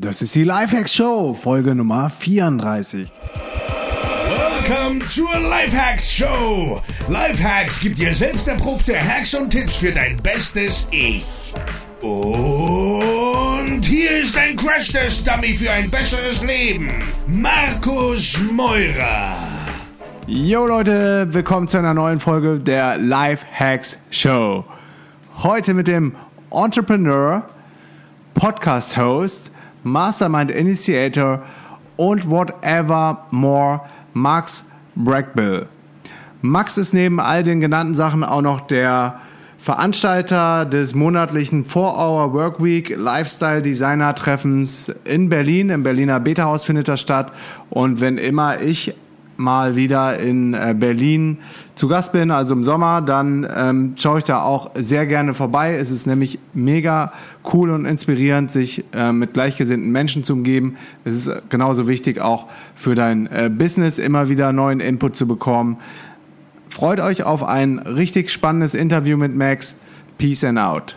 Das ist die Lifehacks Show, Folge Nummer 34. Welcome zur Lifehacks Show. Lifehacks gibt dir selbst erprobte Hacks und Tipps für dein bestes Ich. Und hier ist ein Crash-Test-Dummy für ein besseres Leben. Markus Meurer. Yo Leute, willkommen zu einer neuen Folge der Lifehacks Show. Heute mit dem Entrepreneur, Podcast-Host, Mastermind Initiator und whatever more Max Brackbill. Max ist neben all den genannten Sachen auch noch der Veranstalter des monatlichen 4-Hour Workweek Lifestyle Designer Treffens in Berlin. Im Berliner Beta-Haus findet das statt. Und wenn immer ich mal wieder in äh, Berlin zu Gast bin, also im Sommer, dann ähm, schaue ich da auch sehr gerne vorbei. Es ist nämlich mega cool und inspirierend, sich äh, mit gleichgesinnten Menschen zu umgeben. Es ist genauso wichtig, auch für dein äh, Business immer wieder neuen Input zu bekommen. Freut euch auf ein richtig spannendes Interview mit Max. Peace and out.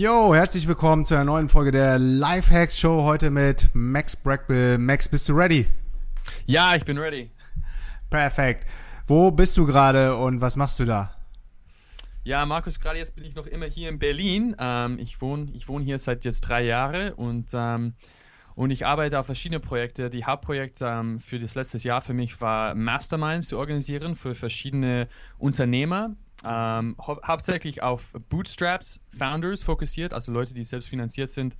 Yo, herzlich willkommen zu einer neuen Folge der Lifehacks Show. Heute mit Max Brackbill. Max, bist du ready? Ja, ich bin ready. Perfekt. Wo bist du gerade und was machst du da? Ja, Markus, gerade jetzt bin ich noch immer hier in Berlin. Ähm, ich wohne ich wohn hier seit jetzt drei Jahren und, ähm, und ich arbeite auf verschiedene Projekte. Die Hauptprojekt ähm, für das letzte Jahr für mich war Masterminds zu organisieren für verschiedene Unternehmer ähm, hau hauptsächlich auf Bootstraps, Founders fokussiert, also Leute, die selbst finanziert sind.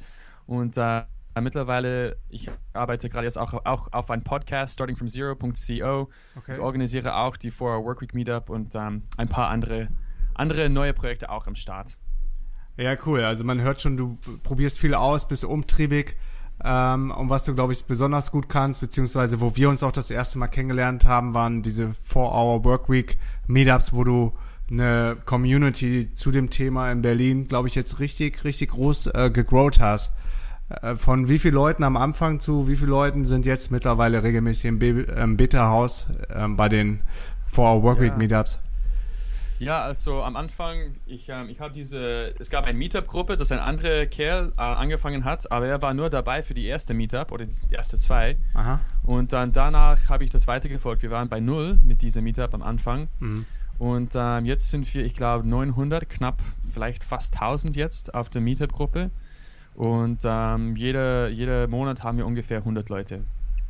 Und äh, mittlerweile, ich arbeite gerade jetzt auch, auch auf einem Podcast, startingfromzero.co. Okay. Ich organisiere auch die 4 Workweek Meetup und ähm, ein paar andere, andere neue Projekte auch am Start. Ja, cool. Also man hört schon, du probierst viel aus, bist umtriebig. Ähm, und was du, glaube ich, besonders gut kannst, beziehungsweise wo wir uns auch das erste Mal kennengelernt haben, waren diese 4-Hour Workweek Meetups, wo du eine Community zu dem Thema in Berlin, glaube ich, jetzt richtig, richtig groß äh, gegrowt hast. Äh, von wie vielen Leuten am Anfang zu wie vielen Leuten sind jetzt mittlerweile regelmäßig im, Be im Bitterhaus äh, bei den For Workweek ja. Meetups? Ja, also am Anfang, ich, ähm, ich habe diese, es gab eine Meetup-Gruppe, das ein anderer Kerl äh, angefangen hat, aber er war nur dabei für die erste Meetup oder die erste zwei. Aha. Und dann danach habe ich das weitergefolgt. Wir waren bei null mit dieser Meetup am Anfang. Mhm. Und ähm, jetzt sind wir, ich glaube, 900, knapp, vielleicht fast 1000 jetzt auf der Meetup-Gruppe. Und ähm, jeder, jeder Monat haben wir ungefähr 100 Leute.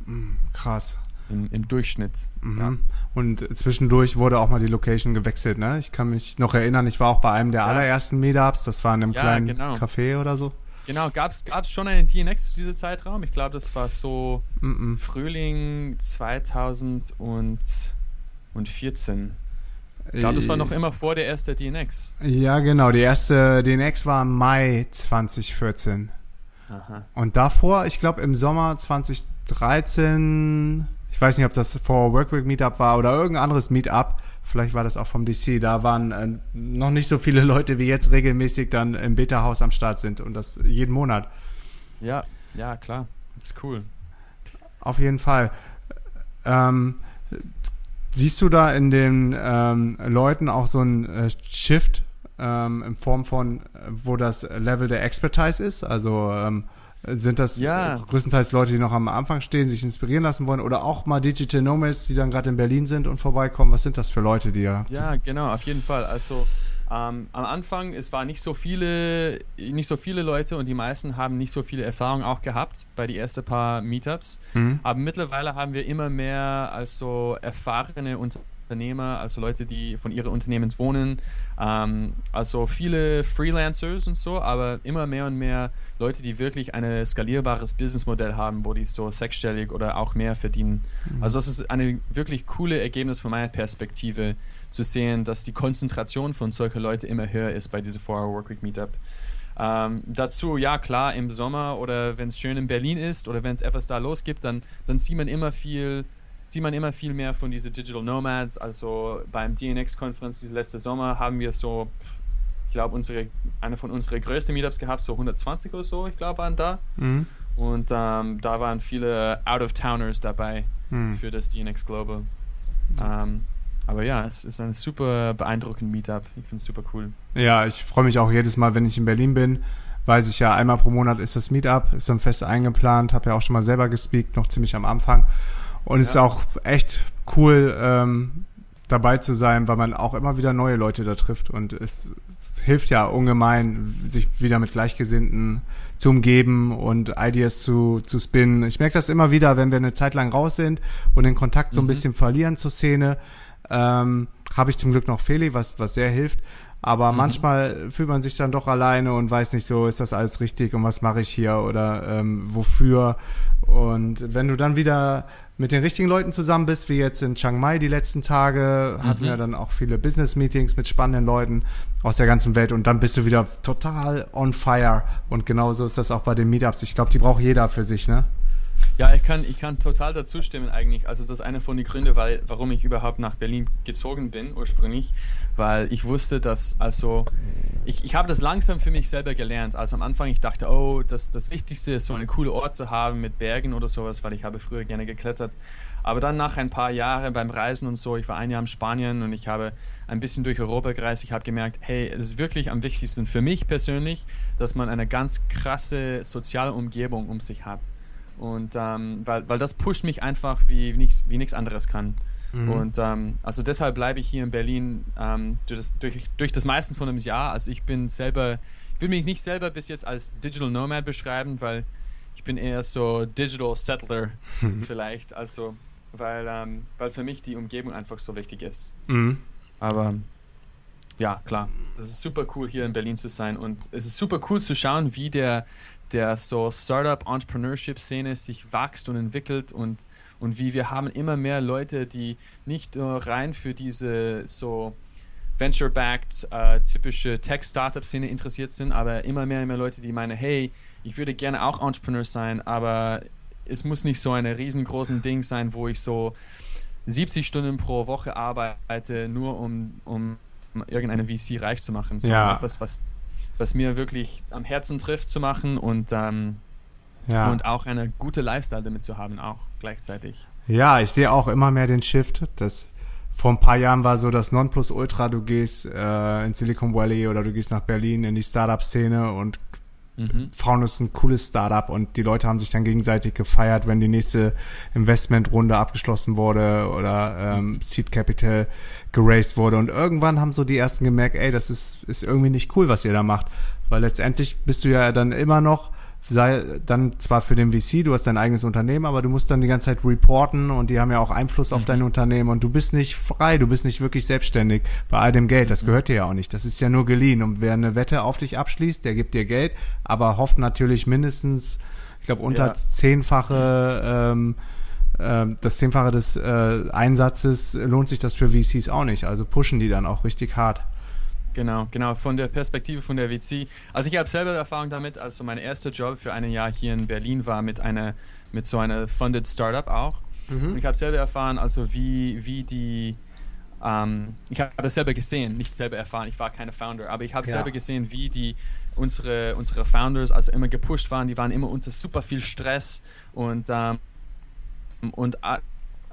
Mm, krass. Im, im Durchschnitt. Mhm. Ja. Und zwischendurch wurde auch mal die Location gewechselt, ne? Ich kann mich noch erinnern, ich war auch bei einem der ja. allerersten Meetups, das war in einem ja, kleinen genau. Café oder so. Genau, gab es schon einen DNX zu diesem Zeitraum? Ich glaube, das war so mhm. Frühling 2014. Ich glaube, das war noch immer vor der ersten DNX. Ja, genau. Die erste DNX war im Mai 2014. Aha. Und davor, ich glaube, im Sommer 2013, ich weiß nicht, ob das vor Workweek Meetup war oder irgendein anderes Meetup, vielleicht war das auch vom DC, da waren äh, noch nicht so viele Leute wie jetzt regelmäßig dann im Beta-Haus am Start sind und das jeden Monat. Ja, ja, klar. Das ist cool. Auf jeden Fall. Ähm, Siehst du da in den ähm, Leuten auch so einen äh, Shift ähm, in Form von, wo das Level der Expertise ist? Also ähm, sind das ja. größtenteils Leute, die noch am Anfang stehen, sich inspirieren lassen wollen oder auch mal Digital Nomads, die dann gerade in Berlin sind und vorbeikommen? Was sind das für Leute, die ihr Ja, genau, auf jeden Fall. Also ähm, am Anfang, es waren nicht so viele, nicht so viele Leute und die meisten haben nicht so viele Erfahrungen auch gehabt bei die ersten paar Meetups. Mhm. Aber mittlerweile haben wir immer mehr als so erfahrene Unternehmer, also Leute, die von ihren Unternehmen wohnen, ähm, also viele Freelancers und so, aber immer mehr und mehr Leute, die wirklich ein skalierbares Businessmodell haben, wo die so sechsstellig oder auch mehr verdienen. Mhm. Also das ist eine wirklich coole Ergebnis von meiner Perspektive zu sehen, dass die Konzentration von solchen Leuten immer höher ist bei dieser 4-Hour Workweek Meetup. Ähm, dazu, ja klar, im Sommer oder wenn es schön in Berlin ist oder wenn es etwas da los gibt, dann, dann sieht man immer viel, sieht man immer viel mehr von diesen Digital Nomads. Also beim DNX-Konferenz dieses letzte Sommer haben wir so, ich glaube, unsere, eine von unseren größten Meetups gehabt, so 120 oder so, ich glaube, waren da. Mhm. Und ähm, da waren viele Out-of-Towners dabei mhm. für das DNX Global. Ähm, aber ja, es ist ein super beeindruckend Meetup. Ich finde es super cool. Ja, ich freue mich auch jedes Mal, wenn ich in Berlin bin. Weiß ich ja, einmal pro Monat ist das Meetup, ist dann fest eingeplant, habe ja auch schon mal selber gespeakt, noch ziemlich am Anfang. Und es ja. ist auch echt cool, ähm, dabei zu sein, weil man auch immer wieder neue Leute da trifft. Und es, es hilft ja ungemein, sich wieder mit Gleichgesinnten zu umgeben und Ideas zu, zu spinnen. Ich merke das immer wieder, wenn wir eine Zeit lang raus sind und den Kontakt so ein mhm. bisschen verlieren zur Szene, ähm, habe ich zum Glück noch Feli, was, was sehr hilft. Aber mhm. manchmal fühlt man sich dann doch alleine und weiß nicht so, ist das alles richtig und was mache ich hier oder ähm, wofür. Und wenn du dann wieder mit den richtigen Leuten zusammen bist, wie jetzt in Chiang Mai die letzten Tage, mhm. hatten wir dann auch viele Business-Meetings mit spannenden Leuten aus der ganzen Welt und dann bist du wieder total on fire. Und genauso ist das auch bei den Meetups. Ich glaube, die braucht jeder für sich, ne? Ja, ich kann, ich kann total dazu stimmen eigentlich. Also das ist einer von den Gründen, weil, warum ich überhaupt nach Berlin gezogen bin ursprünglich, weil ich wusste, dass, also ich, ich habe das langsam für mich selber gelernt. Also am Anfang, ich dachte, oh, das, das Wichtigste ist so einen coolen Ort zu haben mit Bergen oder sowas, weil ich habe früher gerne geklettert. Aber dann nach ein paar Jahren beim Reisen und so, ich war ein Jahr in Spanien und ich habe ein bisschen durch Europa gereist, ich habe gemerkt, hey, es ist wirklich am wichtigsten für mich persönlich, dass man eine ganz krasse soziale Umgebung um sich hat. Und ähm, weil, weil das pusht mich einfach wie nichts wie nix anderes kann. Mhm. Und ähm, also deshalb bleibe ich hier in Berlin ähm, durch, das, durch, durch das meiste von einem Jahr. Also ich bin selber, ich will mich nicht selber bis jetzt als Digital Nomad beschreiben, weil ich bin eher so Digital Settler vielleicht. Also weil, ähm, weil für mich die Umgebung einfach so wichtig ist. Mhm. Aber ja, klar, es ist super cool hier in Berlin zu sein und es ist super cool zu schauen, wie der der so Startup-Entrepreneurship-Szene sich wächst und entwickelt und, und wie wir haben immer mehr Leute, die nicht nur rein für diese so Venture-backed, äh, typische Tech-Startup-Szene interessiert sind, aber immer mehr und mehr Leute, die meinen, hey, ich würde gerne auch Entrepreneur sein, aber es muss nicht so ein riesengroßen Ding sein, wo ich so 70 Stunden pro Woche arbeite, nur um, um irgendeine VC reich zu machen. So ja. etwas, was was mir wirklich am Herzen trifft zu machen und, ähm, ja. und auch eine gute Lifestyle damit zu haben, auch gleichzeitig. Ja, ich sehe auch immer mehr den Shift. Das vor ein paar Jahren war so das Nonplusultra, du gehst äh, in Silicon Valley oder du gehst nach Berlin in die Startup-Szene und Mhm. Frauen ist ein cooles Startup und die Leute haben sich dann gegenseitig gefeiert, wenn die nächste Investmentrunde abgeschlossen wurde oder ähm, Seed Capital geraced wurde. Und irgendwann haben so die ersten gemerkt, ey, das ist, ist irgendwie nicht cool, was ihr da macht. Weil letztendlich bist du ja dann immer noch sei dann zwar für den VC, du hast dein eigenes Unternehmen, aber du musst dann die ganze Zeit reporten und die haben ja auch Einfluss auf mhm. dein Unternehmen und du bist nicht frei, du bist nicht wirklich selbstständig bei all dem Geld. Das mhm. gehört dir ja auch nicht. Das ist ja nur geliehen. Und wer eine Wette auf dich abschließt, der gibt dir Geld, aber hofft natürlich mindestens, ich glaube, unter ja. zehnfache ähm, äh, das Zehnfache des äh, Einsatzes lohnt sich das für VCs auch nicht. Also pushen die dann auch richtig hart. Genau, genau, von der Perspektive von der VC. Also ich habe selber Erfahrung damit, also mein erster Job für ein Jahr hier in Berlin war mit einer, mit so einer funded Startup auch. Mhm. Und ich habe selber erfahren, also wie, wie die, ähm, ich habe das selber gesehen, nicht selber erfahren, ich war keine Founder, aber ich habe ja. selber gesehen, wie die unsere, unsere Founders also immer gepusht waren, die waren immer unter super viel Stress und ähm, und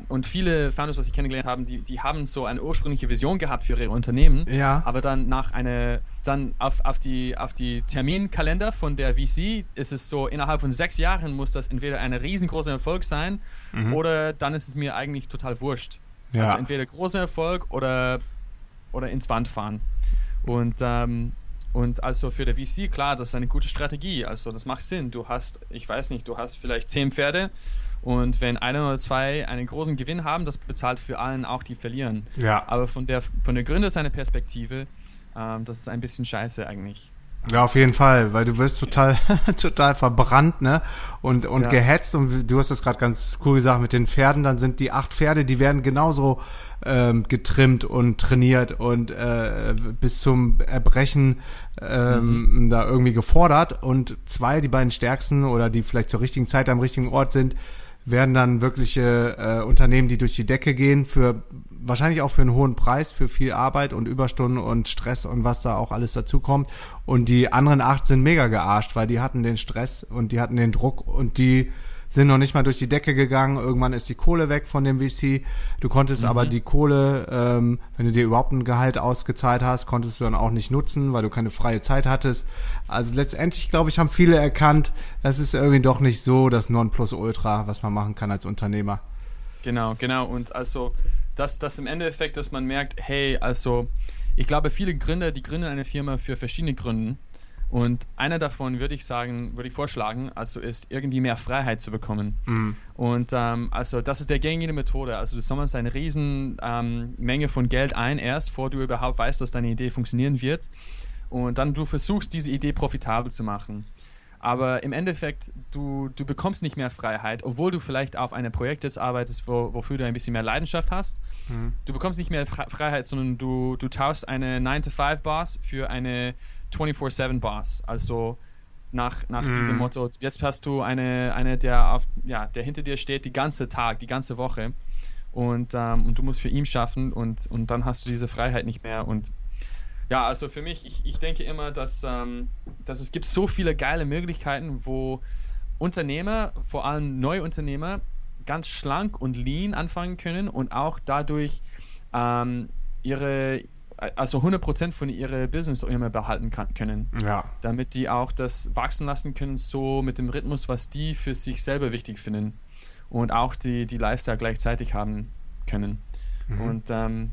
und viele Founders, was ich kennengelernt habe, die, die haben so eine ursprüngliche Vision gehabt für ihre Unternehmen, ja. aber dann nach einer, dann auf, auf, die, auf die Terminkalender von der VC ist es so, innerhalb von sechs Jahren muss das entweder ein riesengroßer Erfolg sein mhm. oder dann ist es mir eigentlich total wurscht. Ja. Also entweder großer Erfolg oder, oder ins Wand fahren. Und, ähm, und also für der VC, klar, das ist eine gute Strategie. Also das macht Sinn. Du hast, ich weiß nicht, du hast vielleicht zehn Pferde Und wenn einer oder zwei einen großen Gewinn haben, das bezahlt für allen auch, die verlieren. Ja. Aber von der, von der Gründer seiner Perspektive, ähm, das ist ein bisschen scheiße eigentlich. Ja, auf jeden Fall, weil du wirst total, total verbrannt, ne? Und, und Ja. gehetzt und du hast das gerade ganz cool gesagt mit den Pferden, dann sind die acht Pferde, die werden genauso ähm, getrimmt und trainiert und äh, bis zum Erbrechen ähm, da irgendwie gefordert und zwei, die beiden stärksten oder die vielleicht zur richtigen Zeit am richtigen Ort sind, werden dann wirkliche äh, Unternehmen, die durch die Decke gehen, für wahrscheinlich auch für einen hohen Preis, für viel Arbeit und Überstunden und Stress und was da auch alles dazu kommt. Und die anderen acht sind mega gearscht, weil die hatten den Stress und die hatten den Druck und die sind noch nicht mal durch die Decke gegangen. Irgendwann ist die Kohle weg von dem VC. Du konntest aber die Kohle, ähm, wenn du dir überhaupt ein Gehalt ausgezahlt hast, konntest du dann auch nicht nutzen, weil du keine freie Zeit hattest. Also letztendlich, glaube ich, haben viele erkannt, das ist irgendwie doch nicht so das Nonplusultra, was man machen kann als Unternehmer. Genau, genau. Und also, das, das im Endeffekt, dass man merkt, hey, also, ich glaube, viele Gründer, die gründen eine Firma für verschiedene Gründe. Und einer davon würde ich sagen, würde ich vorschlagen, also ist irgendwie mehr Freiheit zu bekommen. Und ähm, also das ist der gängige Methode. Also du sammelst eine riesen ähm, Menge von Geld ein erst, bevor du überhaupt weißt, dass deine Idee funktionieren wird. Und dann du versuchst, diese Idee profitabel zu machen. Aber im Endeffekt, du, du bekommst nicht mehr Freiheit, obwohl du vielleicht auf einem Projekt jetzt arbeitest, wo, wofür du ein bisschen mehr Leidenschaft hast. Du bekommst nicht mehr Fre- Freiheit, sondern du, du tauschst eine 9-to-5-Boss für eine 24-7-Boss. Also nach, nach diesem Motto, jetzt hast du eine, eine der, auf, ja, der hinter dir steht, die ganze Tag, die ganze Woche. Und, ähm, und du musst für ihn schaffen und, und dann hast du diese Freiheit nicht mehr. Und ja, also für mich, ich, ich denke immer, dass, ähm, dass es gibt so viele geile Möglichkeiten, wo Unternehmer, vor allem neue Unternehmer, ganz schlank und lean anfangen können und auch dadurch ähm, ihre, also 100% von ihrer Business immer behalten kann, können. Ja. Damit die auch das wachsen lassen können, so mit dem Rhythmus, was die für sich selber wichtig finden. Und auch die, die Lifestyle gleichzeitig haben können. Und ähm,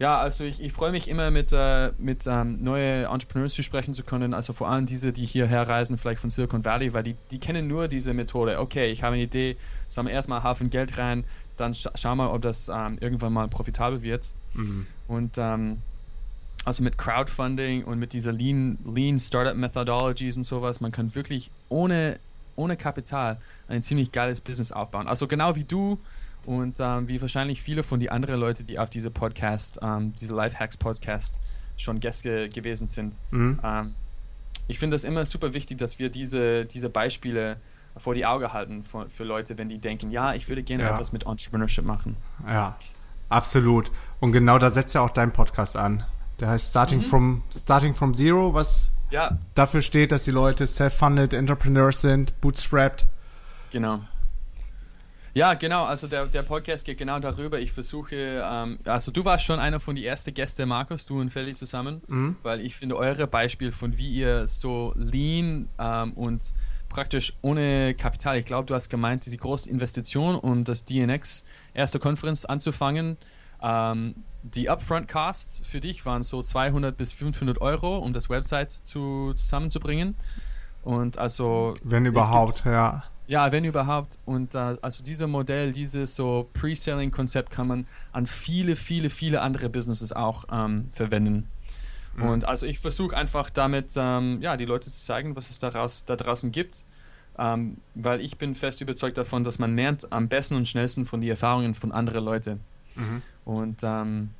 ja, also ich, ich freue mich immer mit, äh, mit ähm, neue Entrepreneurs zu sprechen zu können, also vor allem diese, die hierher reisen, vielleicht von Silicon Valley, weil die, die kennen nur diese Methode. Okay, ich habe eine Idee, sammle erstmal einen Haufen Geld rein, dann scha schau mal, ob das ähm, irgendwann mal profitabel wird. Und ähm, also mit Crowdfunding und mit dieser Lean, Lean Startup Methodologies und sowas, man kann wirklich ohne, ohne Kapital ein ziemlich geiles Business aufbauen. Also genau wie du und ähm, wie wahrscheinlich viele von die anderen Leute, die auf diese Podcast, ähm, diese Lifehacks Podcast schon Gäste gewesen sind. Ähm, ich finde das immer super wichtig, dass wir diese, diese Beispiele vor die Augen halten für, für Leute, wenn die denken, ja, ich würde gerne Ja. etwas mit Entrepreneurship machen. Ja, absolut. Und genau da setzt ja auch dein Podcast an. Der heißt Starting from Starting from Zero, was Ja, dafür steht, dass die Leute self-funded Entrepreneurs sind, bootstrapped. Genau. Ja, genau. Also der, der Podcast geht genau darüber. Ich versuche, ähm, also du warst schon einer von den ersten Gästen, Markus, du und Feli zusammen, weil ich finde eure Beispiel von wie ihr so lean ähm, und praktisch ohne Kapital, ich glaube, du hast gemeint, diese große Investition und das DNX erste Konferenz anzufangen. Ähm, die Upfront Costs für dich waren so 200 bis 500 Euro, um das Website zu, zusammenzubringen. Und also Wenn überhaupt, ja. ja, wenn überhaupt. Und äh, also dieses Modell, dieses so Pre-Selling-Konzept kann man an viele, viele, viele andere Businesses auch ähm, verwenden. Und also ich versuche einfach damit, ähm, ja, die Leute zu zeigen, was es daraus, da draußen gibt. Ähm, weil ich bin fest überzeugt davon, dass man lernt am besten und schnellsten von den Erfahrungen von anderen Leuten. Und, ähm,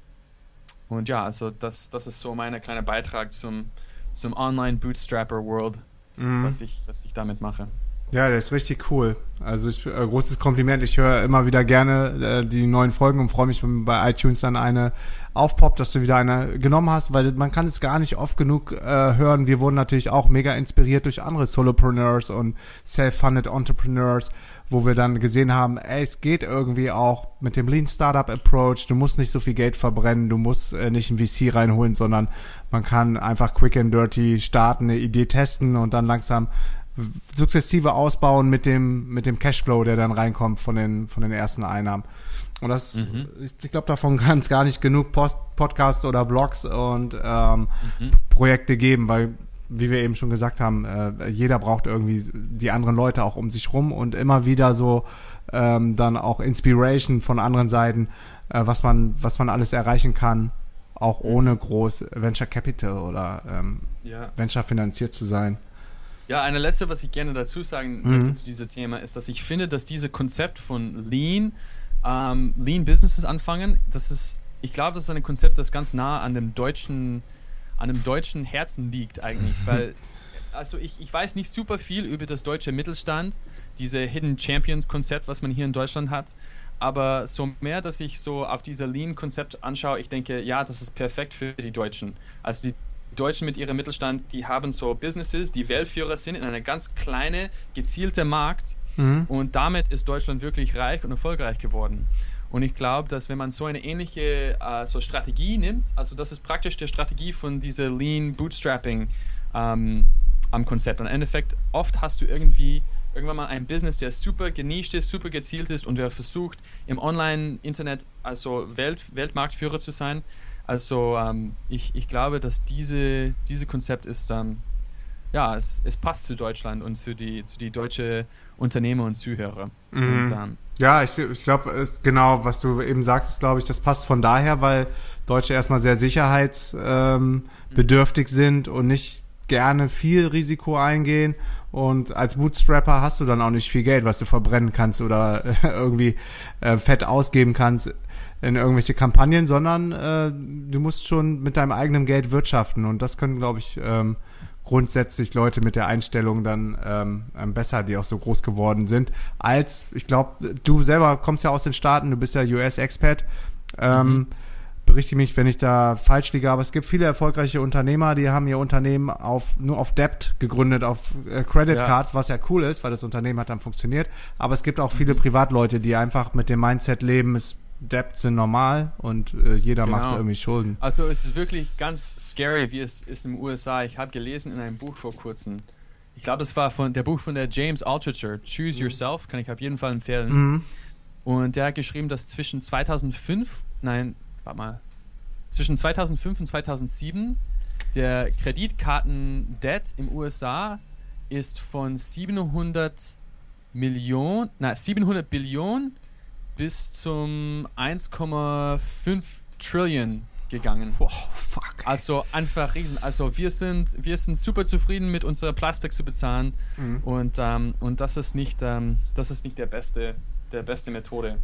und ja, also das, das ist so mein kleiner Beitrag zum, zum Online-Bootstrapper-World, was, ich, was ich damit mache. Ja, der ist richtig cool. Also ich, äh, großes Kompliment. Ich höre immer wieder gerne äh, die neuen Folgen und freue mich, wenn bei iTunes dann eine aufpoppt, dass du wieder eine genommen hast, weil man kann es gar nicht oft genug äh, hören. Wir wurden natürlich auch mega inspiriert durch andere Solopreneurs und Self-Funded Entrepreneurs, wo wir dann gesehen haben, ey, es geht irgendwie auch mit dem Lean Startup Approach. Du musst nicht so viel Geld verbrennen, du musst äh, nicht ein VC reinholen, sondern man kann einfach quick and dirty starten, eine Idee testen und dann langsam sukzessive ausbauen mit dem mit dem Cashflow, der dann reinkommt von den von den ersten Einnahmen. Und das, ich, ich glaube, davon kann es gar nicht genug Post, Podcasts oder Blogs und ähm, Projekte geben, weil, wie wir eben schon gesagt haben, äh, jeder braucht irgendwie die anderen Leute auch um sich rum und immer wieder so ähm, dann auch Inspiration von anderen Seiten, äh, was man, was man alles erreichen kann, auch ohne groß Venture Capital oder ähm, Ja. Venture finanziert zu sein. Ja, eine letzte, was ich gerne dazu sagen Mhm. möchte zu diesem Thema, ist, dass ich finde, dass dieses Konzept von Lean, ähm, Lean Businesses anfangen, das ist, ich glaube, das ist ein Konzept, das ganz nah an dem deutschen, an dem deutschen Herzen liegt eigentlich, weil also ich, ich weiß nicht super viel über das deutsche Mittelstand, diese Hidden Champions Konzept, was man hier in Deutschland hat. Aber so mehr, dass ich so auf dieser Lean-Konzept anschaue, ich denke, ja, das ist perfekt für die Deutschen. Also die Deutschen mit ihrem Mittelstand, die haben so Businesses, die Weltführer sind in einer ganz kleine, gezielte Markt. Und damit ist Deutschland wirklich reich und erfolgreich geworden. Und ich glaube, dass wenn man so eine ähnliche äh, so Strategie nimmt, also das ist praktisch die Strategie von dieser Lean Bootstrapping ähm, am Konzept. Und im Endeffekt, oft hast du irgendwie irgendwann mal ein Business, der super genischt ist, super gezielt ist und der versucht, im Online-Internet also Welt, Weltmarktführer zu sein. Also ähm, ich, ich glaube, dass diese, diese Konzept ist, ähm, ja, es, es passt zu Deutschland und zu die, zu die deutsche Unternehmer und Zuhörer. Und, ähm, Ja, ich, ich glaube, genau, was du eben sagtest, glaube ich, das passt von daher, weil Deutsche erstmal sehr sicherheitsbedürftig ähm, bedürftig sind und nicht gerne viel Risiko eingehen. Und als Bootstrapper hast du dann auch nicht viel Geld, was du verbrennen kannst oder äh, irgendwie äh, fett ausgeben kannst in irgendwelche Kampagnen, sondern äh, du musst schon mit deinem eigenen Geld wirtschaften. Und das können, glaube ich, ähm, grundsätzlich Leute mit der Einstellung dann ähm, ähm, besser, die auch so groß geworden sind, als, ich glaube, du selber kommst ja aus den Staaten, du bist ja US-Expat. Ähm, Berichte mich, wenn ich da falsch liege, aber es gibt viele erfolgreiche Unternehmer, die haben ihr Unternehmen auf, nur auf Debt gegründet, auf äh, Credit Ja. Cards, was ja cool ist, weil das Unternehmen hat dann funktioniert. Aber es gibt auch viele Privatleute, die einfach mit dem Mindset leben, es Debt sind normal und äh, jeder Genau. macht irgendwie Schulden. Also es ist wirklich ganz scary, wie es ist in den USA. Ich habe gelesen in einem Buch vor kurzem. Ich glaube, das war von der Buch von der James Altucher, Choose Yourself, kann ich auf jeden Fall empfehlen. Und der hat geschrieben, dass zwischen 2005, nein, warte mal, zwischen 2005 und 2007 der Kreditkarten-Debt im USA ist von 700 Millionen, nein, 700 Billionen bis zum 1,5 Trillion gegangen. Oh, fuck. Also einfach riesen. Also wir sind, wir sind super zufrieden mit unserer Plastik zu bezahlen und, ähm, und das ist nicht, ähm, das ist nicht der beste, der beste Methode.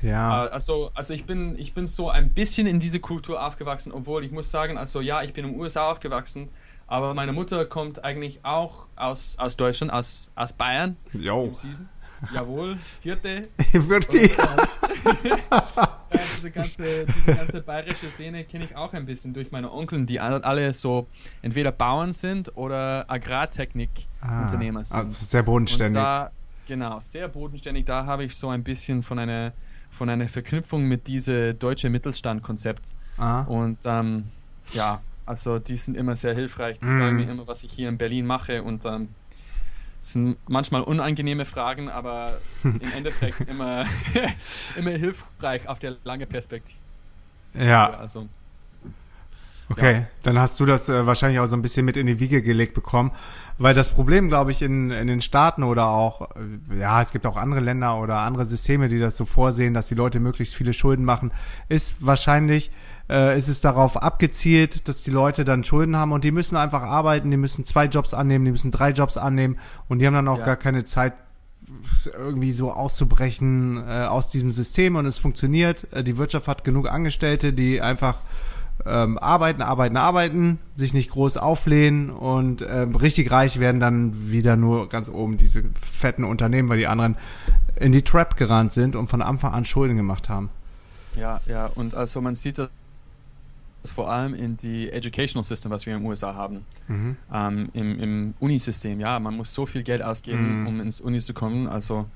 Ja. Äh, Also, also ich bin, ich bin so ein bisschen in diese Kultur aufgewachsen, obwohl ich muss sagen, also ja, ich bin in den USA aufgewachsen, aber meine Mutter kommt eigentlich auch aus, aus Deutschland, aus, aus Bayern Jo. im Süden. Jawohl, vierte. Wirklich? Ja, diese ganze, diese ganze bayerische Szene kenne ich auch ein bisschen durch meine Onkeln, die alle so entweder Bauern sind oder Agrartechnik-Unternehmer Ah, sind. sehr Und bodenständig. da, genau, sehr bodenständig. Da habe ich so ein bisschen von einer, von einer Verknüpfung mit diesem deutsche Mittelstand-Konzept. ah. Und ähm, ja, also die sind immer sehr hilfreich. Die Mhm. fragen mir immer, was ich hier in Berlin mache. Und ähm, es sind manchmal unangenehme Fragen, aber im Endeffekt immer, immer hilfreich auf der lange Perspektive. Ja, Also, okay. Dann hast du das äh, wahrscheinlich auch so ein bisschen mit in die Wiege gelegt bekommen. Weil das Problem, glaube ich, in, in den Staaten oder auch, äh, ja, es gibt auch andere Länder oder andere Systeme, die das so vorsehen, dass die Leute möglichst viele Schulden machen, ist wahrscheinlich, äh, ist es darauf abgezielt, dass die Leute dann Schulden haben und die müssen einfach arbeiten, die müssen zwei Jobs annehmen, die müssen drei Jobs annehmen und die haben dann auch Ja. gar keine Zeit, irgendwie so auszubrechen äh, aus diesem System und es funktioniert. Äh, die Wirtschaft hat genug Angestellte, die einfach ähm, arbeiten, arbeiten, arbeiten, sich nicht groß auflehnen und ähm, richtig reich werden dann wieder nur ganz oben diese fetten Unternehmen, weil die anderen in die Trap gerannt sind und von Anfang an Schulden gemacht haben. ja, ja. Und also man sieht das vor allem in die Educational System, was wir in den USA haben. Ähm, Im im Unisystem, ja. Man muss so viel Geld ausgeben, Mhm. um ins Uni zu kommen. Also,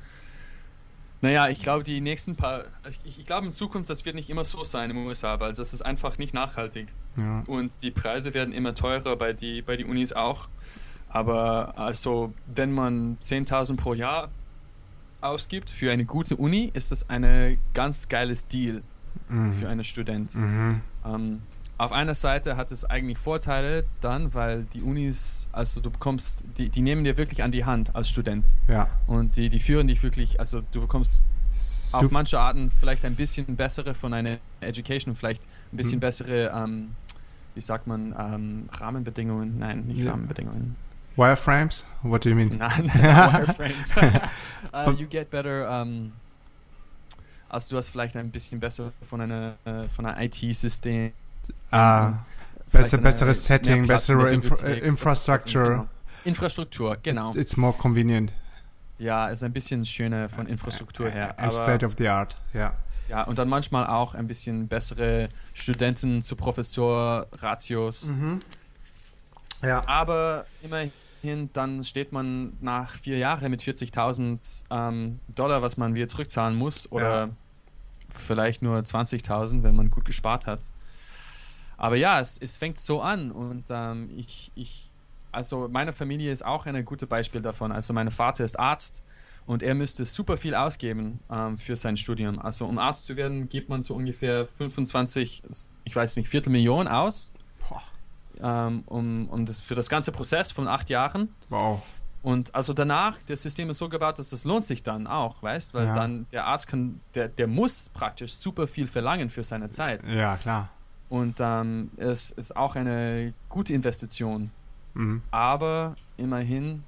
naja, ich glaube, die nächsten paar, ich, ich glaube in Zukunft, das wird nicht immer so sein im USA, weil das ist einfach nicht nachhaltig. Ja. Und die Preise werden immer teurer bei die, bei die Unis auch. Aber also, wenn man 10.000 pro Jahr ausgibt für eine gute Uni, ist das ein ganz geiles Deal für einen Student. Mhm. Ähm, auf einer Seite hat es eigentlich Vorteile dann, weil die Unis, also du bekommst, die, die nehmen dir wirklich an die Hand als Student Ja. und die, die führen dich wirklich, also du bekommst Sup auf manche Arten vielleicht ein bisschen bessere von einer Education, vielleicht ein bisschen mhm. bessere, ähm, wie sagt man, ähm, Rahmenbedingungen. Nein, nicht ja. Rahmenbedingungen. Wireframes? What do you mean? Nein, Wireframes. uh, you get better. Um, also du hast vielleicht ein bisschen besser von einer äh, von einer IT-System. Ah, besser, besseres Setting, bessere Infra Infrastructure. Genau. Infrastruktur, genau. It's, it's, more convenient. Ja, ist ein bisschen schöner von Infrastruktur her. And state of the art, ja. Ja, und dann manchmal auch ein bisschen bessere Studenten zu Professor-Ratios. Mhm. Ja. Aber immerhin, dann steht man nach vier Jahren mit 40.000 ähm, Dollar, was man wieder zurückzahlen muss. Oder ja. vielleicht nur 20.000, wenn man gut gespart hat. Aber ja, es, es fängt so an und ähm, ich, ich, also meine Familie ist auch ein gutes Beispiel davon. Also mein Vater ist Arzt und er müsste super viel ausgeben ähm, für sein Studium. Also um Arzt zu werden, gibt man so ungefähr 25, ich weiß nicht, Viertelmillion aus. Ähm, um, um das, für das ganze Prozess von acht Jahren. Wow. Und also danach, das System ist so gebaut, dass das lohnt sich dann auch, weißt, weil ja. dann der Arzt kann, der, der muss praktisch super viel verlangen für seine Zeit. Ja, klar. Und ähm, es ist auch eine gute Investition. Mhm. Aber immerhin,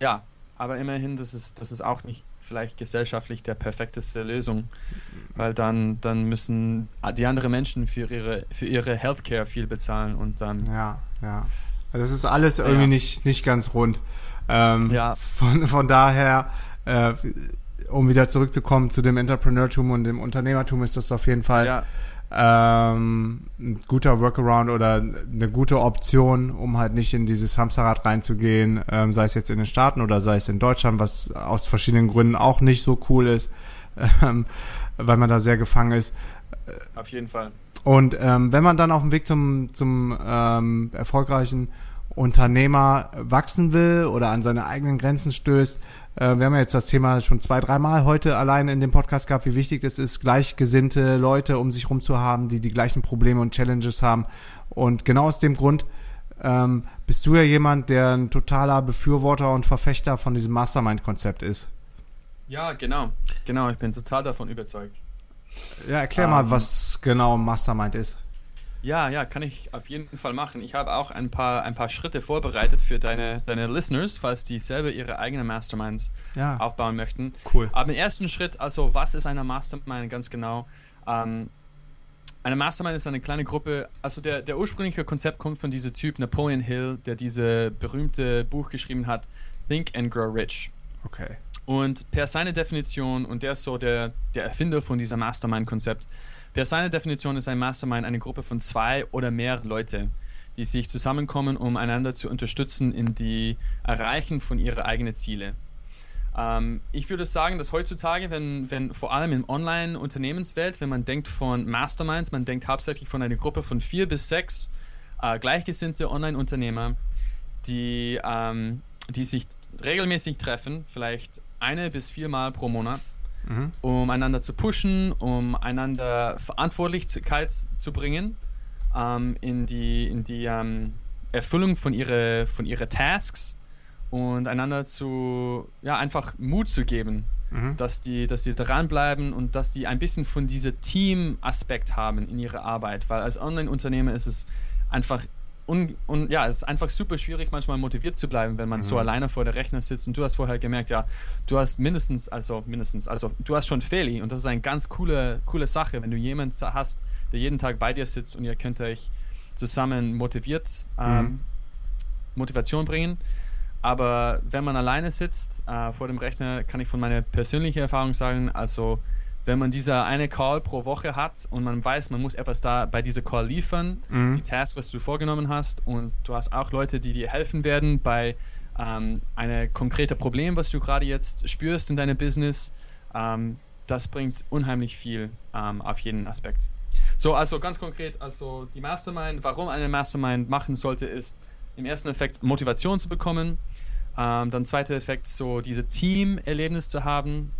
ja, aber immerhin, das ist, das ist auch nicht vielleicht gesellschaftlich der perfekteste Lösung, weil dann, dann müssen die anderen Menschen für ihre, für ihre Healthcare viel bezahlen und dann. Ja, ja. Also es ist alles irgendwie ja. nicht, nicht ganz rund. Ähm, ja. Von, von daher, äh, um wieder zurückzukommen zu dem Entrepreneurtum und dem Unternehmertum, ist das auf jeden Fall ja ähm, ein guter Workaround oder eine gute Option, um halt nicht in dieses Hamsterrad reinzugehen, ähm, sei es jetzt in den Staaten oder sei es in Deutschland, was aus verschiedenen Gründen auch nicht so cool ist, ähm, weil man da sehr gefangen ist. Auf jeden Fall. Und ähm, wenn man dann auf dem Weg zum, zum ähm, erfolgreichen Unternehmer wachsen will oder an seine eigenen Grenzen stößt, äh, wir haben ja jetzt das Thema schon zwei, dreimal heute allein in dem Podcast gehabt, wie wichtig es ist, gleichgesinnte Leute um sich rum zu haben, die die gleichen Probleme und Challenges haben. Und genau aus dem Grund ähm, bist du ja jemand, der ein totaler Befürworter und Verfechter von diesem Mastermind-Konzept ist. Ja, genau. Genau, ich bin total davon überzeugt. Ja, erklär um, mal, ähm, was genau Mastermind ist. Ja, ja, kann ich auf jeden Fall machen. Ich habe auch ein paar, ein paar Schritte vorbereitet für deine, deine Listeners, falls die selber ihre eigenen Masterminds ja. aufbauen möchten. Cool. Aber im ersten Schritt, also was ist eine Mastermind ganz genau? Ähm, eine Mastermind ist eine kleine Gruppe, also der, der ursprüngliche Konzept kommt von diesem Typ Napoleon Hill, der diese berühmte Buch geschrieben hat, Think and Grow Rich. Okay. Und per seine Definition, und der ist so der, der Erfinder von diesem Mastermind-Konzept, Per seiner Definition ist ein Mastermind eine Gruppe von zwei oder mehr Leute, die sich zusammenkommen, um einander zu unterstützen in die Erreichen von ihren eigenen Ziele. Ähm, ich würde sagen, dass heutzutage, wenn, wenn vor allem in Online-Unternehmenswelt, wenn man denkt von Masterminds, man denkt hauptsächlich von einer Gruppe von vier bis sechs äh, gleichgesinnte Online-Unternehmer, die, ähm, die sich regelmäßig treffen, vielleicht eine bis viermal pro Monat mhm. um einander zu pushen, um einander Verantwortlichkeit zu bringen ähm, in die, in die ähm, Erfüllung von ihren von ihre Tasks und einander zu, ja, einfach Mut zu geben, mhm. dass, die, dass die dranbleiben und dass die ein bisschen von diesem Team-Aspekt haben in ihrer Arbeit, weil als Online-Unternehmer ist es einfach un, un, ja, es ist einfach super schwierig, manchmal motiviert zu bleiben, wenn man mhm. so alleine vor der Rechner sitzt. Und du hast vorher gemerkt, ja, du hast mindestens, also mindestens, also du hast schon Feli und das ist eine ganz coole, coole Sache, wenn du jemanden hast, der jeden Tag bei dir sitzt und ihr könnt euch zusammen motiviert, ähm, mhm. Motivation bringen. Aber wenn man alleine sitzt äh, vor dem Rechner, kann ich von meiner persönlichen Erfahrung sagen, also wenn man diese eine Call pro Woche hat und man weiß, man muss etwas da bei dieser Call liefern, mhm. die Task, was du vorgenommen hast, und du hast auch Leute, die dir helfen werden bei ähm, einem konkreten Problem, was du gerade jetzt spürst in deinem Business, ähm, das bringt unheimlich viel ähm, auf jeden Aspekt. So, also ganz konkret, also die Mastermind, warum eine Mastermind machen sollte, ist im ersten Effekt Motivation zu bekommen, ähm, dann zweiter Effekt so diese Team-Erlebnis zu haben,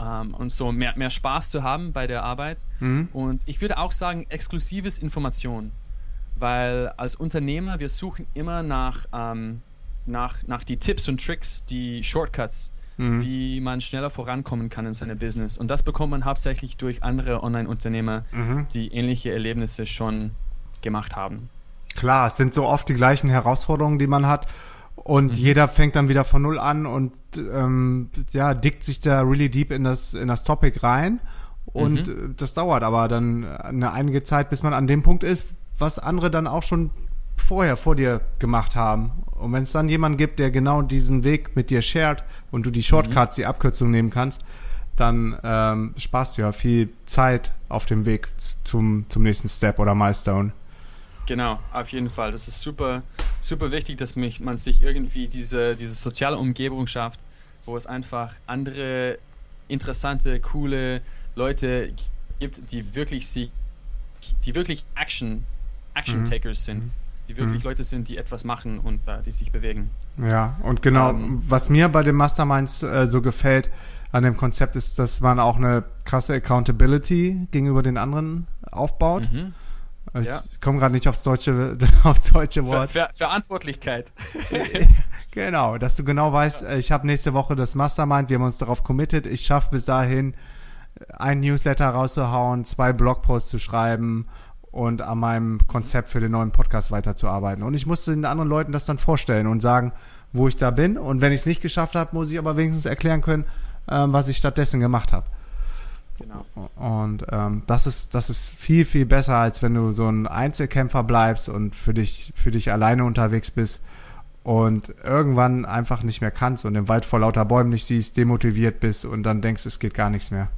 ähm, und so mehr, mehr Spaß zu haben bei der Arbeit. Mhm. Und ich würde auch sagen, exklusives Information. Weil als Unternehmer, wir suchen immer nach, ähm, nach, nach die Tipps und Tricks, die Shortcuts, mhm. wie man schneller vorankommen kann in seinem Business. Und das bekommt man hauptsächlich durch andere Online-Unternehmer, mhm. die ähnliche Erlebnisse schon gemacht haben. Klar, es sind so oft die gleichen Herausforderungen, die man hat. Und mhm. jeder fängt dann wieder von null an und ähm, ja, dickt sich da really deep in das, in das Topic rein. Und mhm. das dauert aber dann eine einige Zeit, bis man an dem Punkt ist, was andere dann auch schon vorher vor dir gemacht haben. Und wenn es dann jemanden gibt, der genau diesen Weg mit dir shared und du die Shortcuts, mhm. die Abkürzung nehmen kannst, dann ähm, sparst du ja viel Zeit auf dem Weg zum, zum nächsten Step oder Milestone. Genau, auf jeden Fall. Das ist super, super wichtig, dass mich, man sich irgendwie diese, diese soziale Umgebung schafft, wo es einfach andere interessante, coole Leute gibt, die wirklich sie, die wirklich Action, Action Takers mhm. sind. Die wirklich mhm. Leute sind, die etwas machen und uh, die sich bewegen. Ja, und genau, ähm, was mir bei den Masterminds äh, so gefällt an dem Konzept ist, dass man auch eine krasse Accountability gegenüber den anderen aufbaut. Mhm. Ich ja. komme gerade nicht aufs deutsche, aufs deutsche Wort. Ver, Ver Verantwortlichkeit. genau, dass du genau weißt, ja. ich habe nächste Woche das Mastermind, wir haben uns darauf committed, ich schaffe bis dahin ein Newsletter rauszuhauen, zwei Blogposts zu schreiben und an meinem Konzept für den neuen Podcast weiterzuarbeiten. Und ich musste den anderen Leuten das dann vorstellen und sagen, wo ich da bin. Und wenn ich es nicht geschafft habe, muss ich aber wenigstens erklären können, ähm, was ich stattdessen gemacht habe. Genau. Und ähm, das ist das ist viel viel besser als wenn du so ein Einzelkämpfer bleibst und für dich für dich alleine unterwegs bist und irgendwann einfach nicht mehr kannst und im Wald vor lauter Bäumen nicht siehst, demotiviert bist und dann denkst, es geht gar nichts mehr.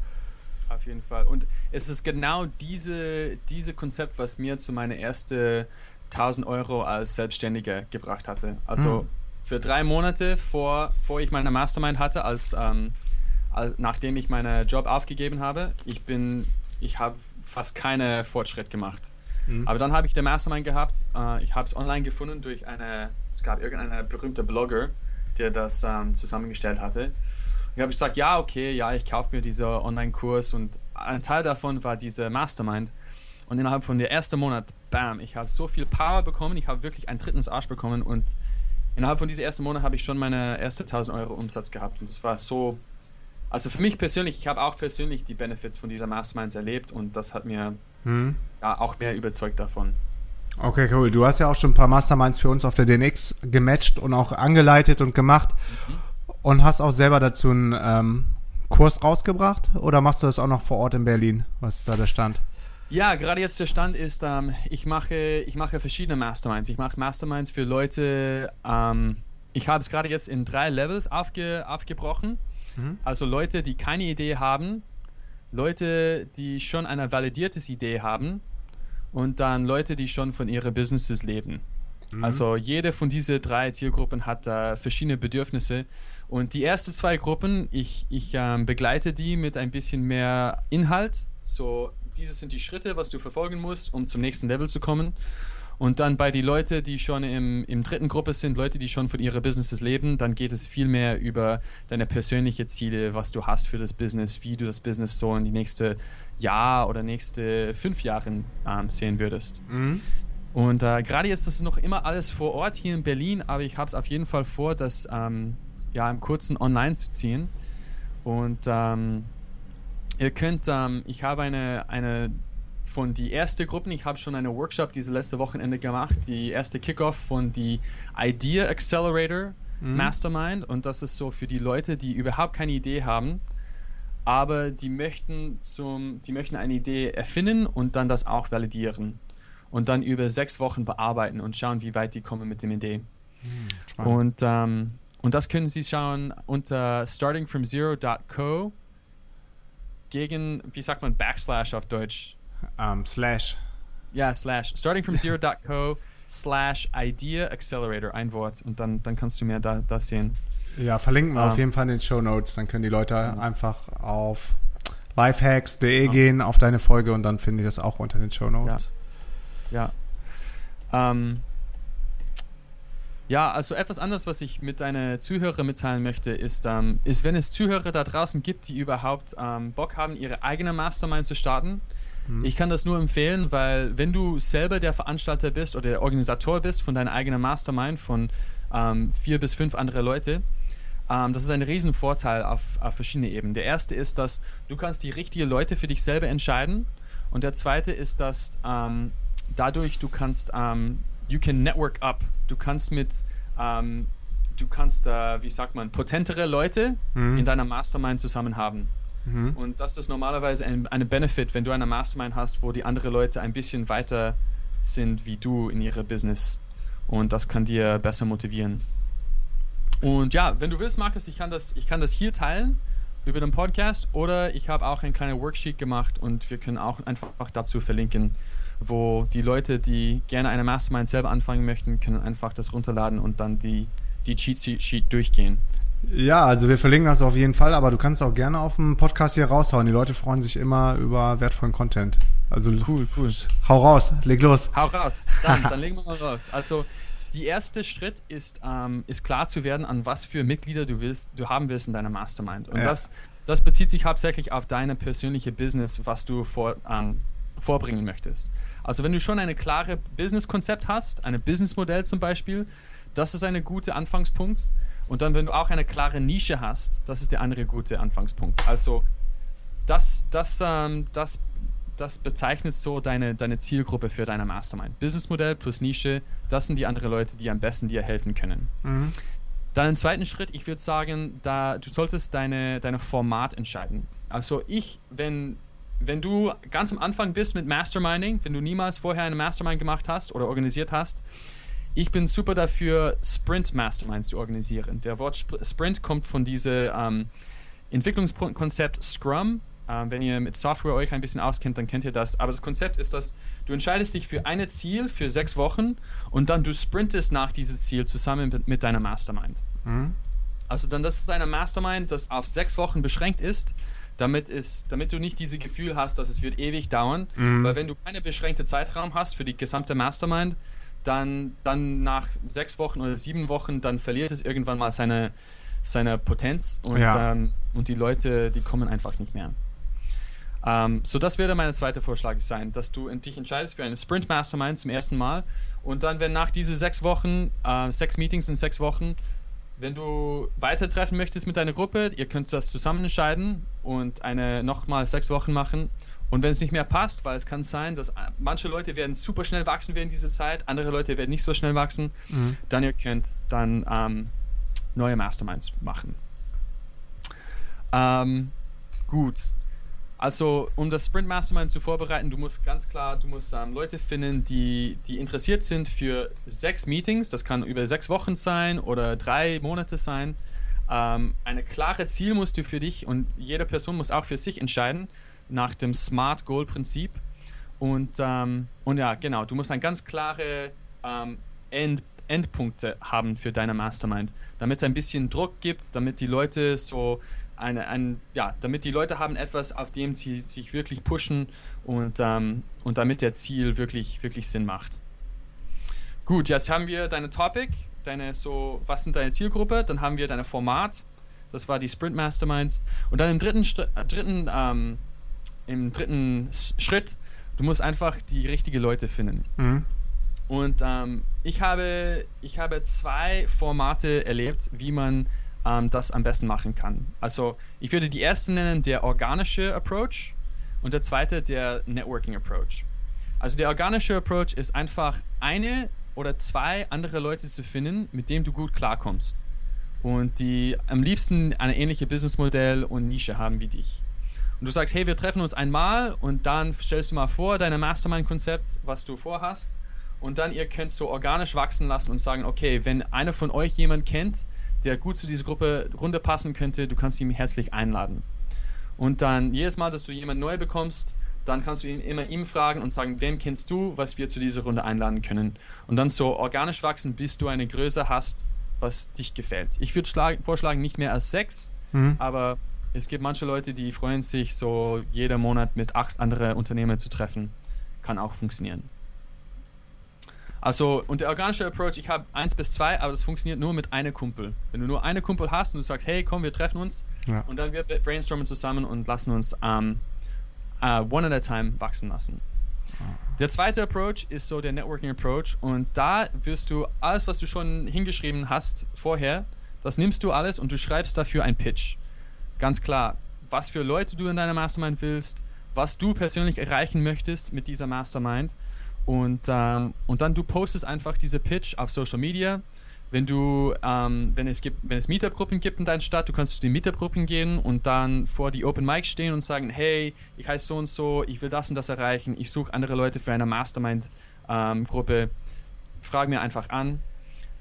Auf jeden Fall. Und es ist genau diese diese Konzept, was mir zu meiner ersten 1000 Euro als Selbstständiger gebracht hatte. Also hm. für drei Monate vor, vor ich meine Mastermind hatte als ähm, nachdem ich meinen Job aufgegeben habe, ich bin, ich habe fast keinen Fortschritt gemacht. Mhm. Aber dann habe ich den Mastermind gehabt. Äh, ich habe es online gefunden durch eine, es gab irgendeinen berühmten Blogger, der das ähm, zusammengestellt hatte. Ich habe gesagt, ja, okay, ja, ich kaufe mir diesen Online-Kurs und ein Teil davon war dieser Mastermind. Und innerhalb von der ersten Monat, bam, ich habe so viel Power bekommen, ich habe wirklich einen dritten Arsch bekommen und innerhalb von diesem ersten Monat habe ich schon meine erste 1000 Euro Umsatz gehabt. Und es war so also für mich persönlich, ich habe auch persönlich die Benefits von dieser Masterminds erlebt und das hat mir hm. ja, auch mehr überzeugt davon. Okay, cool. Du hast ja auch schon ein paar Masterminds für uns auf der DNX gematcht und auch angeleitet und gemacht mhm. und hast auch selber dazu einen ähm, Kurs rausgebracht oder machst du das auch noch vor Ort in Berlin? Was ist da der Stand? Ja, gerade jetzt der Stand ist, ähm, ich, mache, ich mache verschiedene Masterminds. Ich mache Masterminds für Leute, ähm, ich habe es gerade jetzt in drei Levels aufge, aufgebrochen. Mhm. Also Leute, die keine Idee haben, Leute, die schon eine validiertes Idee haben und dann Leute, die schon von ihren Businesses leben. Mhm. Also jede von diesen drei Zielgruppen hat äh, verschiedene Bedürfnisse. Und die ersten zwei Gruppen, ich, ich ähm, begleite die mit ein bisschen mehr Inhalt. So, diese sind die Schritte, was du verfolgen musst, um zum nächsten Level zu kommen. Und dann bei den Leuten, die schon im, im dritten Gruppe sind, Leute, die schon von ihren Businesses leben, dann geht es viel mehr über deine persönlichen Ziele, was du hast für das Business, wie du das Business so in die nächste Jahr oder nächste fünf Jahre ähm, sehen würdest. Mhm. Und äh, gerade jetzt, das ist noch immer alles vor Ort hier in Berlin, aber ich habe es auf jeden Fall vor, das ähm, ja im kurzen online zu ziehen. Und ähm, ihr könnt, ähm, ich habe eine, eine von die erste Gruppe. Ich habe schon eine Workshop diese letzte Wochenende gemacht, die erste Kickoff von die Idea Accelerator mhm. Mastermind und das ist so für die Leute, die überhaupt keine Idee haben, aber die möchten zum, die möchten eine Idee erfinden und dann das auch validieren und dann über sechs Wochen bearbeiten und schauen, wie weit die kommen mit dem Idee. Mhm, und ähm, und das können Sie schauen unter startingfromzero.co gegen, wie sagt man, Backslash auf Deutsch? Um, slash. Ja, slash. Starting from zero.co slash Idea Accelerator, ein Wort. Und dann, dann kannst du mir da, das sehen. Ja, verlinken wir um, auf ähm. jeden Fall in den Show Notes. Dann können die Leute ja. einfach auf lifehacks.de ja. gehen, auf deine Folge und dann finden die das auch unter den Show Notes. Ja. Ja. Ähm, ja, also etwas anderes, was ich mit deinen Zuhörern mitteilen möchte, ist, ähm, ist, wenn es Zuhörer da draußen gibt, die überhaupt ähm, Bock haben, ihre eigene Mastermind zu starten, Mhm. Ich kann das nur empfehlen, weil wenn du selber der Veranstalter bist oder der Organisator bist von deiner eigenen Mastermind von ähm, vier bis fünf andere Leute, ähm, das ist ein Riesenvorteil auf, auf verschiedene Ebenen. Der erste ist, dass du kannst die richtigen Leute für dich selber entscheiden. Und der zweite ist, dass ähm, dadurch du kannst, ähm, you can network up. Du kannst mit, ähm, du kannst, äh, wie sagt man, potentere Leute mhm. in deiner Mastermind zusammen haben. Mhm. Und das ist normalerweise ein, eine Benefit, wenn du eine Mastermind hast, wo die anderen Leute ein bisschen weiter sind wie du in ihrer Business. Und das kann dir besser motivieren. Und ja, wenn du willst, Markus, ich kann das, ich kann das hier teilen über den Podcast oder ich habe auch ein kleines Worksheet gemacht und wir können auch einfach dazu verlinken, wo die Leute, die gerne eine Mastermind selber anfangen möchten, können einfach das runterladen und dann die, die Cheat Sheet durchgehen. Ja, also wir verlinken das auf jeden Fall, aber du kannst auch gerne auf dem Podcast hier raushauen. Die Leute freuen sich immer über wertvollen Content. Also cool, cool. Hau raus, leg los. Hau raus, dann, dann legen wir mal raus. Also die erste Schritt ist, ähm, ist klar zu werden, an was für Mitglieder du willst, du haben willst in deiner Mastermind. Und ja. das, das bezieht sich hauptsächlich auf deine persönliche Business, was du vor, ähm, vorbringen möchtest. Also wenn du schon eine klare Business-Konzept hast, ein Businessmodell zum Beispiel, das ist ein guter Anfangspunkt. Und dann, wenn du auch eine klare Nische hast, das ist der andere gute Anfangspunkt. Also das, das, ähm, das das bezeichnet so deine, deine Zielgruppe für deine Mastermind. Businessmodell plus Nische, das sind die anderen Leute, die am besten dir helfen können. Mhm. Dann im zweiten Schritt, ich würde sagen, da du solltest deine, deine Format entscheiden. Also ich, wenn, wenn du ganz am Anfang bist mit Masterminding, wenn du niemals vorher eine Mastermind gemacht hast oder organisiert hast, ich bin super dafür, Sprint Masterminds zu organisieren. Der Wort Sprint kommt von diesem ähm, Entwicklungskonzept Scrum ähm, wenn ihr mit Software euch ein bisschen auskennt, dann kennt ihr das. Aber das Konzept ist, dass du entscheidest dich für ein Ziel für sechs Wochen und dann du sprintest nach diesem Ziel zusammen mit, mit deiner Mastermind. Mhm. Also dann, das ist eine Mastermind, das auf sechs Wochen beschränkt ist, damit, es, damit du nicht dieses Gefühl hast, dass es wird ewig dauern. Mhm. Weil wenn du keine beschränkte Zeitraum hast für die gesamte Mastermind, dann, dann nach sechs Wochen oder sieben Wochen, dann verliert es irgendwann mal seine, seine Potenz und, ja. ähm, und die Leute, die kommen einfach nicht mehr. Ähm, so, das wäre mein zweiter Vorschlag sein, dass du dich entscheidest für eine Sprint Mastermind zum ersten Mal und dann, wenn nach diesen sechs Wochen, äh, sechs Meetings in sechs Wochen, wenn du weiter treffen möchtest mit deiner Gruppe, ihr könnt das zusammen entscheiden und eine nochmal sechs Wochen machen. Und wenn es nicht mehr passt, weil es kann sein, dass manche Leute werden super schnell wachsen während dieser Zeit, andere Leute werden nicht so schnell wachsen, mhm. dann ihr könnt dann ähm, neue Masterminds machen. Ähm, gut. Also, um das Sprint Mastermind zu vorbereiten, du musst ganz klar, du musst ähm, Leute finden, die, die interessiert sind für sechs Meetings. Das kann über sechs Wochen sein oder drei Monate sein. Ähm, eine klare Ziel musst du für dich und jede Person muss auch für sich entscheiden nach dem Smart Goal Prinzip. Und, ähm, und ja, genau, du musst ein ganz klare ähm, End, Endpunkte haben für deine Mastermind, damit es ein bisschen Druck gibt, damit die Leute so eine, ein, ja, damit die Leute haben etwas, auf dem sie sich wirklich pushen und, ähm, und damit der Ziel wirklich, wirklich Sinn macht. Gut, jetzt haben wir deine Topic, deine so, was sind deine Zielgruppe, dann haben wir deine Format, das war die Sprint Masterminds und dann im dritten, äh, dritten, ähm, im dritten Schritt, du musst einfach die richtigen Leute finden. Mhm. Und ähm, ich, habe, ich habe zwei Formate erlebt, wie man ähm, das am besten machen kann. Also ich würde die erste nennen der organische Approach und der zweite der Networking Approach. Also der organische Approach ist einfach eine oder zwei andere Leute zu finden, mit denen du gut klarkommst und die am liebsten ein ähnliches Businessmodell und Nische haben wie dich. Und du sagst, hey, wir treffen uns einmal und dann stellst du mal vor, dein Mastermind-Konzept, was du vorhast. Und dann ihr könnt so organisch wachsen lassen und sagen, okay, wenn einer von euch jemand kennt, der gut zu dieser Gruppe Runde passen könnte, du kannst ihn herzlich einladen. Und dann jedes Mal, dass du jemanden neu bekommst, dann kannst du ihn immer ihm fragen und sagen, wem kennst du, was wir zu dieser Runde einladen können. Und dann so organisch wachsen, bis du eine Größe hast, was dich gefällt. Ich würde vorschlagen, nicht mehr als sechs, mhm. aber es gibt manche Leute, die freuen sich, so jeder Monat mit acht anderen Unternehmen zu treffen. Kann auch funktionieren. Also, und der organische Approach, ich habe eins bis zwei, aber das funktioniert nur mit einem Kumpel. Wenn du nur eine Kumpel hast und du sagst, hey, komm, wir treffen uns, ja. und dann wir brainstormen zusammen und lassen uns um, uh, one at a time wachsen lassen. Der zweite Approach ist so der Networking Approach und da wirst du alles, was du schon hingeschrieben hast vorher, Das nimmst du alles und du schreibst dafür ein Pitch. Ganz klar, was für Leute du in deiner Mastermind willst, was du persönlich erreichen möchtest mit dieser Mastermind. Und, ähm, und dann du postest einfach diese Pitch auf Social Media. Wenn du, ähm, wenn es gibt, wenn es Meetup-Gruppen gibt in deiner Stadt, du kannst zu den Meetup-Gruppen gehen und dann vor die Open Mic stehen und sagen, hey, ich heiße so und so, ich will das und das erreichen, ich suche andere Leute für eine Mastermind-Gruppe. Ähm, Frag mir einfach an.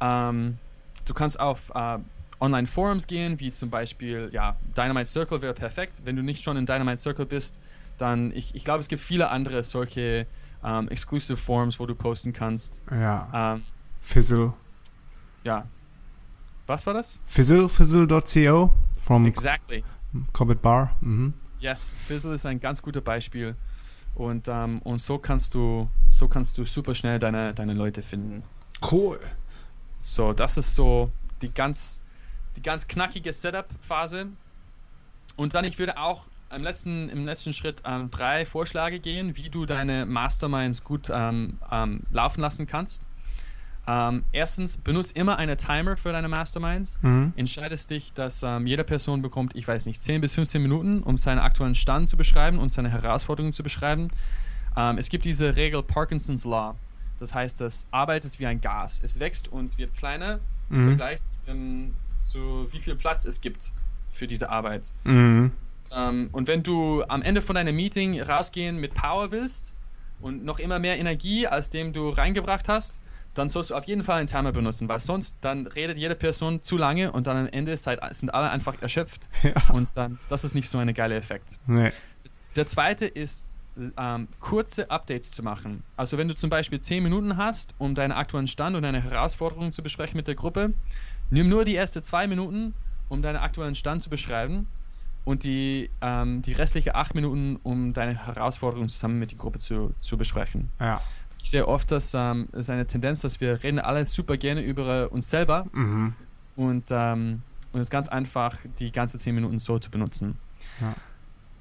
Ähm, du kannst auf äh, Online-Forums gehen, wie zum Beispiel, ja, Dynamite Circle wäre perfekt. Wenn du nicht schon in Dynamite Circle bist, dann, ich, ich glaube, es gibt viele andere solche ähm, Exclusive Forums, wo du posten kannst. Ja. Ähm, Fizzle. Ja. Was war das? Fizzle, fizzle.co from exactly. Cobbett Bar. Mhm. Yes, Fizzle ist ein ganz gutes Beispiel. Und, ähm, und so kannst du, so kannst du super schnell deine, deine Leute finden. Cool. So, das ist so die ganz, die ganz knackige Setup-Phase. Und dann, ich würde auch im letzten, im letzten Schritt ähm, drei Vorschläge gehen, wie du deine Masterminds gut ähm, ähm, laufen lassen kannst. Ähm, erstens, benutze immer eine Timer für deine Masterminds. Mhm. Entscheidest dich, dass ähm, jede Person bekommt, ich weiß nicht, 10 bis 15 Minuten, um seinen aktuellen Stand zu beschreiben und seine Herausforderungen zu beschreiben. Ähm, es gibt diese Regel Parkinson's Law. Das heißt, das Arbeit ist wie ein Gas. Es wächst und wird kleiner mhm. im Vergleich zu wie viel Platz es gibt für diese Arbeit. Mhm. Ähm, und wenn du am Ende von deinem Meeting rausgehen mit Power willst und noch immer mehr Energie, als dem du reingebracht hast, dann sollst du auf jeden Fall einen Timer benutzen, weil sonst dann redet jede Person zu lange und dann am Ende seid, sind alle einfach erschöpft. Ja. Und dann, das ist nicht so ein geiler Effekt. Nee. Der zweite ist, ähm, kurze Updates zu machen. Also wenn du zum Beispiel 10 Minuten hast, um deinen aktuellen Stand und deine Herausforderungen zu besprechen mit der Gruppe, nimm nur die ersten zwei Minuten, um deinen aktuellen Stand zu beschreiben und die, ähm, die restliche acht Minuten, um deine Herausforderungen zusammen mit der Gruppe zu, zu besprechen. Ja ich sehe oft, dass ähm, es eine Tendenz, dass wir reden alle super gerne über uns selber mhm. und ähm, und es ist ganz einfach, die ganze 10 Minuten so zu benutzen. Ja.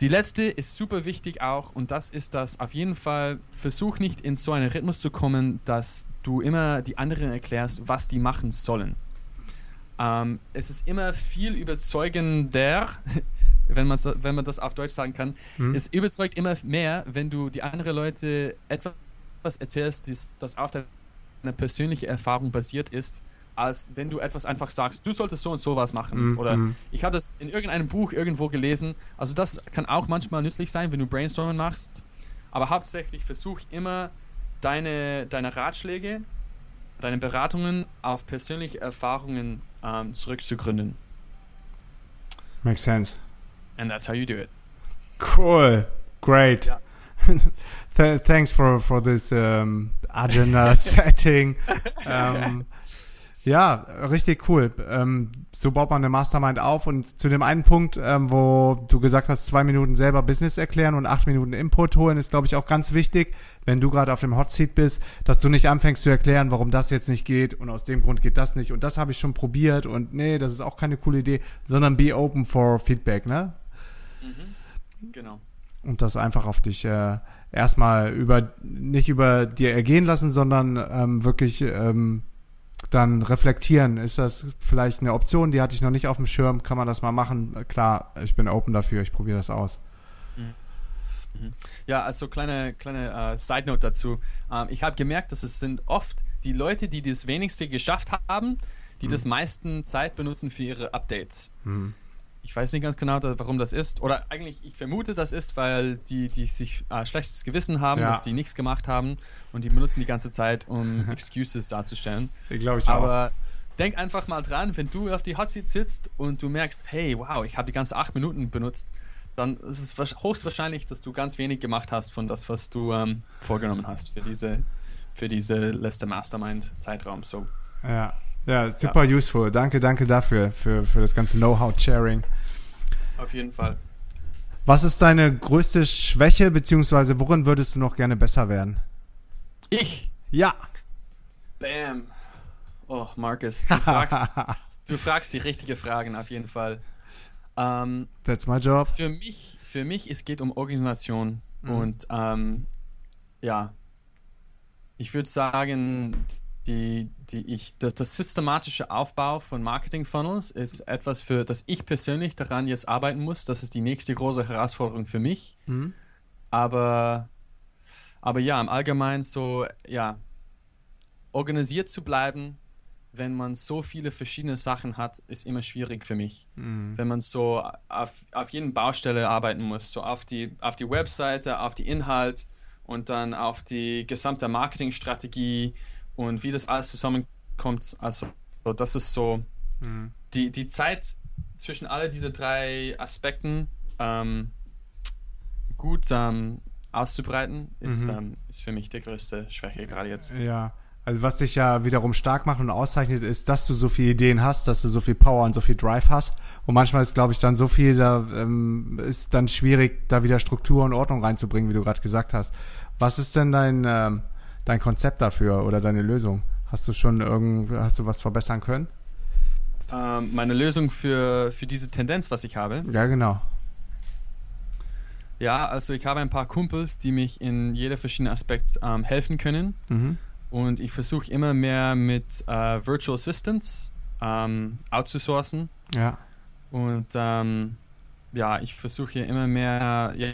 Die letzte ist super wichtig auch und das ist das auf jeden Fall, versuch nicht in so einen Rhythmus zu kommen, dass du immer die anderen erklärst, was die machen sollen. Ähm, es ist immer viel überzeugender, wenn, wenn man das auf Deutsch sagen kann, mhm. es überzeugt immer mehr, wenn du die anderen Leute etwas erzählst, das, das auf deiner persönlichen Erfahrung basiert ist, als wenn du etwas einfach sagst, du solltest so und so was machen. Mm, Oder mm. ich habe das in irgendeinem Buch irgendwo gelesen. Also das kann auch manchmal nützlich sein, wenn du Brainstorming machst. Aber hauptsächlich versuch immer deine, deine Ratschläge, deine Beratungen auf persönliche Erfahrungen ähm, zurückzugründen. Makes sense. And that's how you do it. Cool. Great. Ja. Th thanks for for this um, agenda setting. Um, ja, richtig cool. Ähm, so baut man eine Mastermind auf. Und zu dem einen Punkt, ähm, wo du gesagt hast, zwei Minuten selber Business erklären und acht Minuten Input holen, ist, glaube ich, auch ganz wichtig, wenn du gerade auf dem Hot Seat bist, dass du nicht anfängst zu erklären, warum das jetzt nicht geht und aus dem Grund geht das nicht und das habe ich schon probiert und nee, das ist auch keine coole Idee, sondern be open for Feedback, ne? Mhm. Genau und das einfach auf dich äh, erstmal über nicht über dir ergehen lassen, sondern ähm, wirklich ähm, dann reflektieren. Ist das vielleicht eine Option, die hatte ich noch nicht auf dem Schirm? Kann man das mal machen? Klar, ich bin open dafür, ich probiere das aus. Mhm. Mhm. Ja, also kleine, kleine uh, Side Note dazu. Ähm, ich habe gemerkt, dass es sind oft die Leute, die das wenigste geschafft haben, die mhm. das meisten Zeit benutzen für ihre Updates. Mhm ich weiß nicht ganz genau, warum das ist. Oder eigentlich, ich vermute, das ist, weil die, die sich äh, schlechtes Gewissen haben, ja. dass die nichts gemacht haben und die benutzen die ganze Zeit, um Excuses darzustellen. Glaube ich Aber auch. denk einfach mal dran, wenn du auf die Hot Seat sitzt und du merkst, hey, wow, ich habe die ganze acht Minuten benutzt, dann ist es höchstwahrscheinlich, dass du ganz wenig gemacht hast von das, was du ähm, vorgenommen hast für diese, für diese letzte Mastermind-Zeitraum. So. Ja, ja, super ja. useful. Danke, danke dafür, für, für das ganze Know-how-Sharing. Auf jeden Fall. Was ist deine größte Schwäche, beziehungsweise worin würdest du noch gerne besser werden? Ich? Ja. Bam. Oh, Markus, du fragst, du fragst die richtigen Fragen auf jeden Fall. Ähm, That's my job. Für mich, für mich, es geht um Organisation mhm. und ähm, ja, ich würde sagen, die, die ich, das, das systematische Aufbau von Marketing Funnels ist etwas, für das ich persönlich daran jetzt arbeiten muss. Das ist die nächste große Herausforderung für mich. Mhm. Aber, aber ja, im Allgemeinen so, ja, organisiert zu bleiben, wenn man so viele verschiedene Sachen hat, ist immer schwierig für mich. Mhm. Wenn man so auf, auf jeden Baustelle arbeiten muss, so auf die, auf die Webseite, auf die Inhalt und dann auf die gesamte Marketingstrategie und wie das alles zusammenkommt. Also, das ist so mhm. die, die Zeit zwischen all diese drei Aspekten ähm, gut ähm, auszubreiten, ist, mhm. ähm, ist für mich die größte Schwäche gerade jetzt. Ja. Also was dich ja wiederum stark macht und auszeichnet, ist, dass du so viele Ideen hast, dass du so viel Power und so viel Drive hast. Und manchmal ist, glaube ich, dann so viel, da ähm, ist dann schwierig, da wieder Struktur und Ordnung reinzubringen, wie du gerade gesagt hast. Was ist denn dein ähm, dein Konzept dafür oder deine Lösung? Hast du schon irgend, hast du was verbessern können? Ähm, meine Lösung für, für diese Tendenz, was ich habe? Ja, genau. Ja, also ich habe ein paar Kumpels, die mich in jeder verschiedenen Aspekt ähm, helfen können. Mhm. Und ich versuche immer mehr mit äh, Virtual Assistants ähm, outzusourcen. Ja. Und ähm, ja, ich versuche immer mehr ja,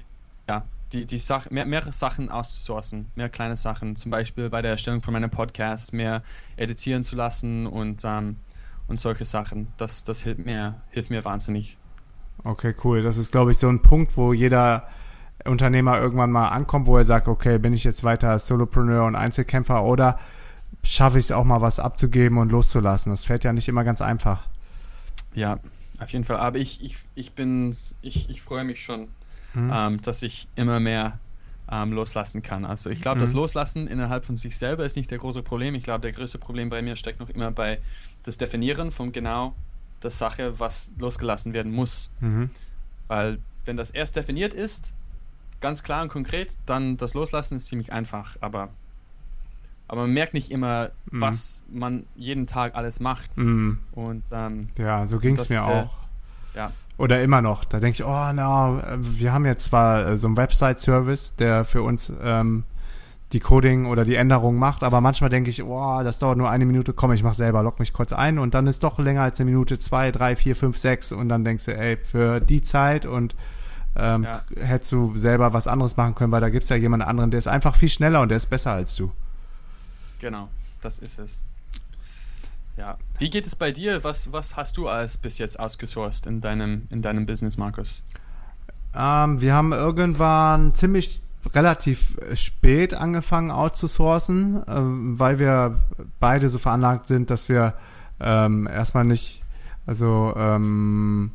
ja, die, die Sach mehr, mehrere Sachen auszusourcen, mehr kleine Sachen, zum Beispiel bei der Erstellung von meinem Podcast mehr editieren zu lassen und, ähm, und solche Sachen. Das, das hilft, mir, hilft mir wahnsinnig. Okay, cool. Das ist, glaube ich, so ein Punkt, wo jeder Unternehmer irgendwann mal ankommt, wo er sagt, okay, bin ich jetzt weiter Solopreneur und Einzelkämpfer oder schaffe ich es auch mal was abzugeben und loszulassen? Das fällt ja nicht immer ganz einfach. Ja, auf jeden Fall. Aber ich, ich, ich bin, ich, ich freue mich schon mhm. ähm, dass ich immer mehr ähm, loslassen kann. Also ich glaube, mhm. das Loslassen innerhalb von sich selber ist nicht der große Problem. Ich glaube, der größte Problem bei mir steckt noch immer bei das Definieren von genau der Sache, was losgelassen werden muss. Mhm. Weil wenn das erst definiert ist, ganz klar und konkret, dann das Loslassen ist ziemlich einfach. Aber, aber man merkt nicht immer, mhm. was man jeden Tag alles macht. Mhm. Und ähm, ja, so ging es mir der, auch. Ja, oder immer noch. Da denke ich, oh, na, wir haben jetzt zwar äh, so einen Website-Service, der für uns ähm, die Coding oder die Änderung macht, aber manchmal denke ich, oh, das dauert nur eine Minute, komm, ich mach selber, log mich kurz ein und dann ist doch länger als eine Minute, zwei, drei, vier, fünf, sechs und dann denkst du, ey, für die Zeit und ähm, ja. hättest du selber was anderes machen können, weil da gibt es ja jemanden anderen, der ist einfach viel schneller und der ist besser als du. Genau, das ist es. Ja. Wie geht es bei dir? Was, was hast du als bis jetzt ausgesourced in deinem, in deinem Business, Markus? Ähm, wir haben irgendwann ziemlich relativ spät angefangen outzusourcen, äh, weil wir beide so veranlagt sind, dass wir ähm, erstmal nicht, also ähm,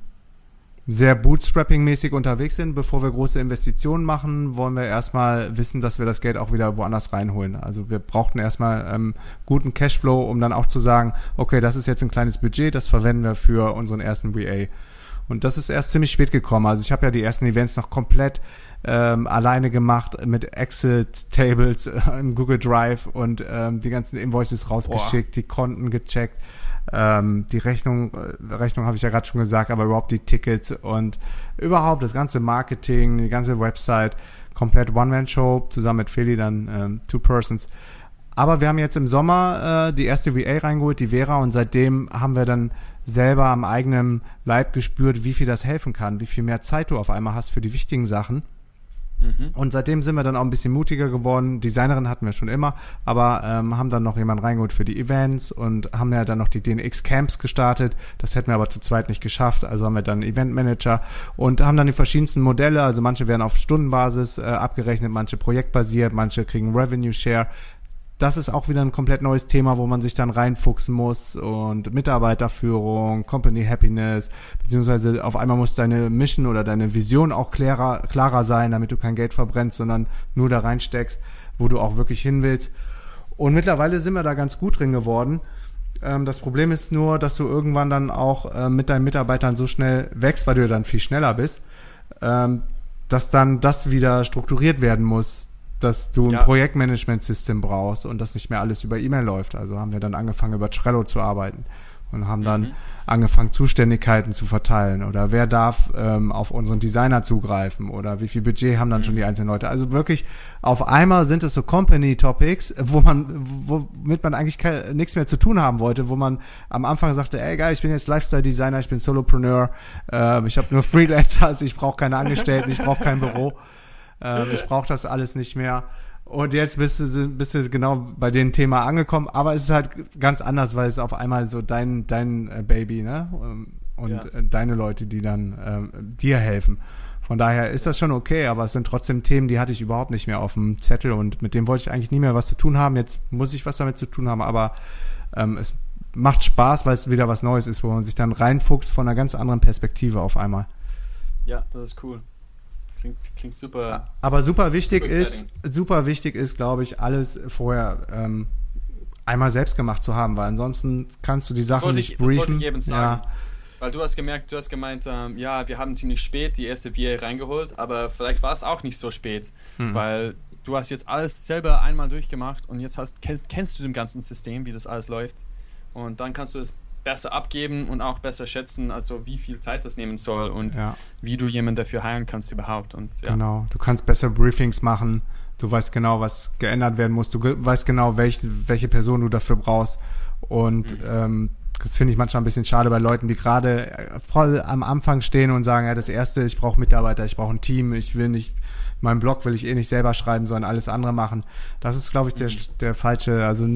sehr Bootstrapping-mäßig unterwegs sind. Bevor wir große Investitionen machen, wollen wir erstmal wissen, dass wir das Geld auch wieder woanders reinholen. Also wir brauchten erstmal ähm, guten Cashflow, um dann auch zu sagen, okay, das ist jetzt ein kleines Budget, das verwenden wir für unseren ersten VA. Und das ist erst ziemlich spät gekommen. Also ich habe ja die ersten Events noch komplett ähm, alleine gemacht mit Exit-Tables in Google Drive und ähm, die ganzen Invoices rausgeschickt, Boah. die Konten gecheckt ähm, die Rechnung, äh, Rechnung habe ich ja gerade schon gesagt, aber überhaupt die Tickets und überhaupt das ganze Marketing, die ganze Website, komplett One-Man-Show, zusammen mit Philly dann ähm, Two Persons. Aber wir haben jetzt im Sommer äh, die erste VA reingeholt, die Vera, und seitdem haben wir dann selber am eigenen Leib gespürt, wie viel das helfen kann, wie viel mehr Zeit du auf einmal hast für die wichtigen Sachen. Mhm. Und seitdem sind wir dann auch ein bisschen mutiger geworden. Designerin hatten wir schon immer, aber ähm, haben dann noch jemanden reingeholt für die Events und haben ja dann noch die DNX Camps gestartet. Das hätten wir aber zu zweit nicht geschafft. Also haben wir dann Event Manager und haben dann die verschiedensten Modelle. Also manche werden auf Stundenbasis äh, abgerechnet, manche projektbasiert, manche kriegen Revenue Share das ist auch wieder ein komplett neues Thema, wo man sich dann reinfuchsen muss und Mitarbeiterführung, Company Happiness, beziehungsweise auf einmal muss deine Mission oder deine Vision auch klarer, klarer sein, damit du kein Geld verbrennst, sondern nur da reinsteckst, wo du auch wirklich hin willst. Und mittlerweile sind wir da ganz gut drin geworden. Ähm, das Problem ist nur, dass du irgendwann dann auch äh, mit deinen Mitarbeitern so schnell wächst, weil du dann viel schneller bist, ähm, dass dann das wieder strukturiert werden muss dass du ein ja. Projektmanagement-System brauchst und das nicht mehr alles über E-Mail läuft. Also haben wir dann angefangen, über Trello zu arbeiten. und haben dann mhm. angefangen, Zuständigkeiten zu verteilen oder wer darf ähm, auf unseren Designer zugreifen oder wie viel Budget haben dann mhm. schon die einzelnen Leute. Also wirklich auf einmal sind es so Company Topics, wo man, womit man eigentlich nichts mehr zu tun haben wollte, wo man am Anfang sagte, ey geil, ich bin jetzt Lifestyle Designer, ich bin Solopreneur, äh, ich habe nur Freelancers, ich brauche keine Angestellten, ich brauche kein Büro, äh, ich brauche das alles nicht mehr. Und jetzt bist du, bist du genau bei dem Thema angekommen, aber es ist halt ganz anders, weil es auf einmal so dein, dein äh, Baby, ne? Ähm, und ja. Äh, deine Leute, die dann ähm, dir helfen. Von daher ist das schon okay, aber es sind trotzdem Themen, die hatte ich überhaupt nicht mehr auf dem Zettel und mit dem wollte ich eigentlich nie mehr was zu tun haben. Jetzt muss ich was damit zu tun haben, aber ähm, es macht Spaß, weil es wieder was Neues ist, wo man sich dann reinfuchst von einer ganz anderen Perspektive auf einmal. Ja, das ist cool. Klingt, klingt super. Aber super wichtig super ist, super wichtig ist, glaube ich, alles vorher ähm, einmal selbst gemacht zu haben, weil ansonsten kannst du die Sachen nicht ich, briefen. Das wollte ich eben sagen. Ja. Weil du hast gemerkt, du hast gemeint, ähm, ja, wir haben ziemlich spät die erste VA reingeholt, aber vielleicht war es auch nicht so spät, hm. weil du hast jetzt alles selber einmal durchgemacht und jetzt hast, kennst, kennst du dem ganzen System, wie das alles läuft. Und dann kannst du es besser abgeben und auch besser schätzen, also wie viel Zeit das nehmen soll und ja. wie du jemanden dafür heilen kannst überhaupt. Und, ja. Genau, du kannst besser Briefings machen, du weißt genau, was geändert werden muss, du weißt genau, welch, welche Person du dafür brauchst. Und mhm. ähm, das finde ich manchmal ein bisschen schade bei Leuten, die gerade äh, voll am Anfang stehen und sagen, ja, das Erste, ich brauche Mitarbeiter, ich brauche ein Team, ich will nicht meinen Blog will ich eh nicht selber schreiben, sondern alles andere machen. Das ist, glaube ich, der, der falsche, also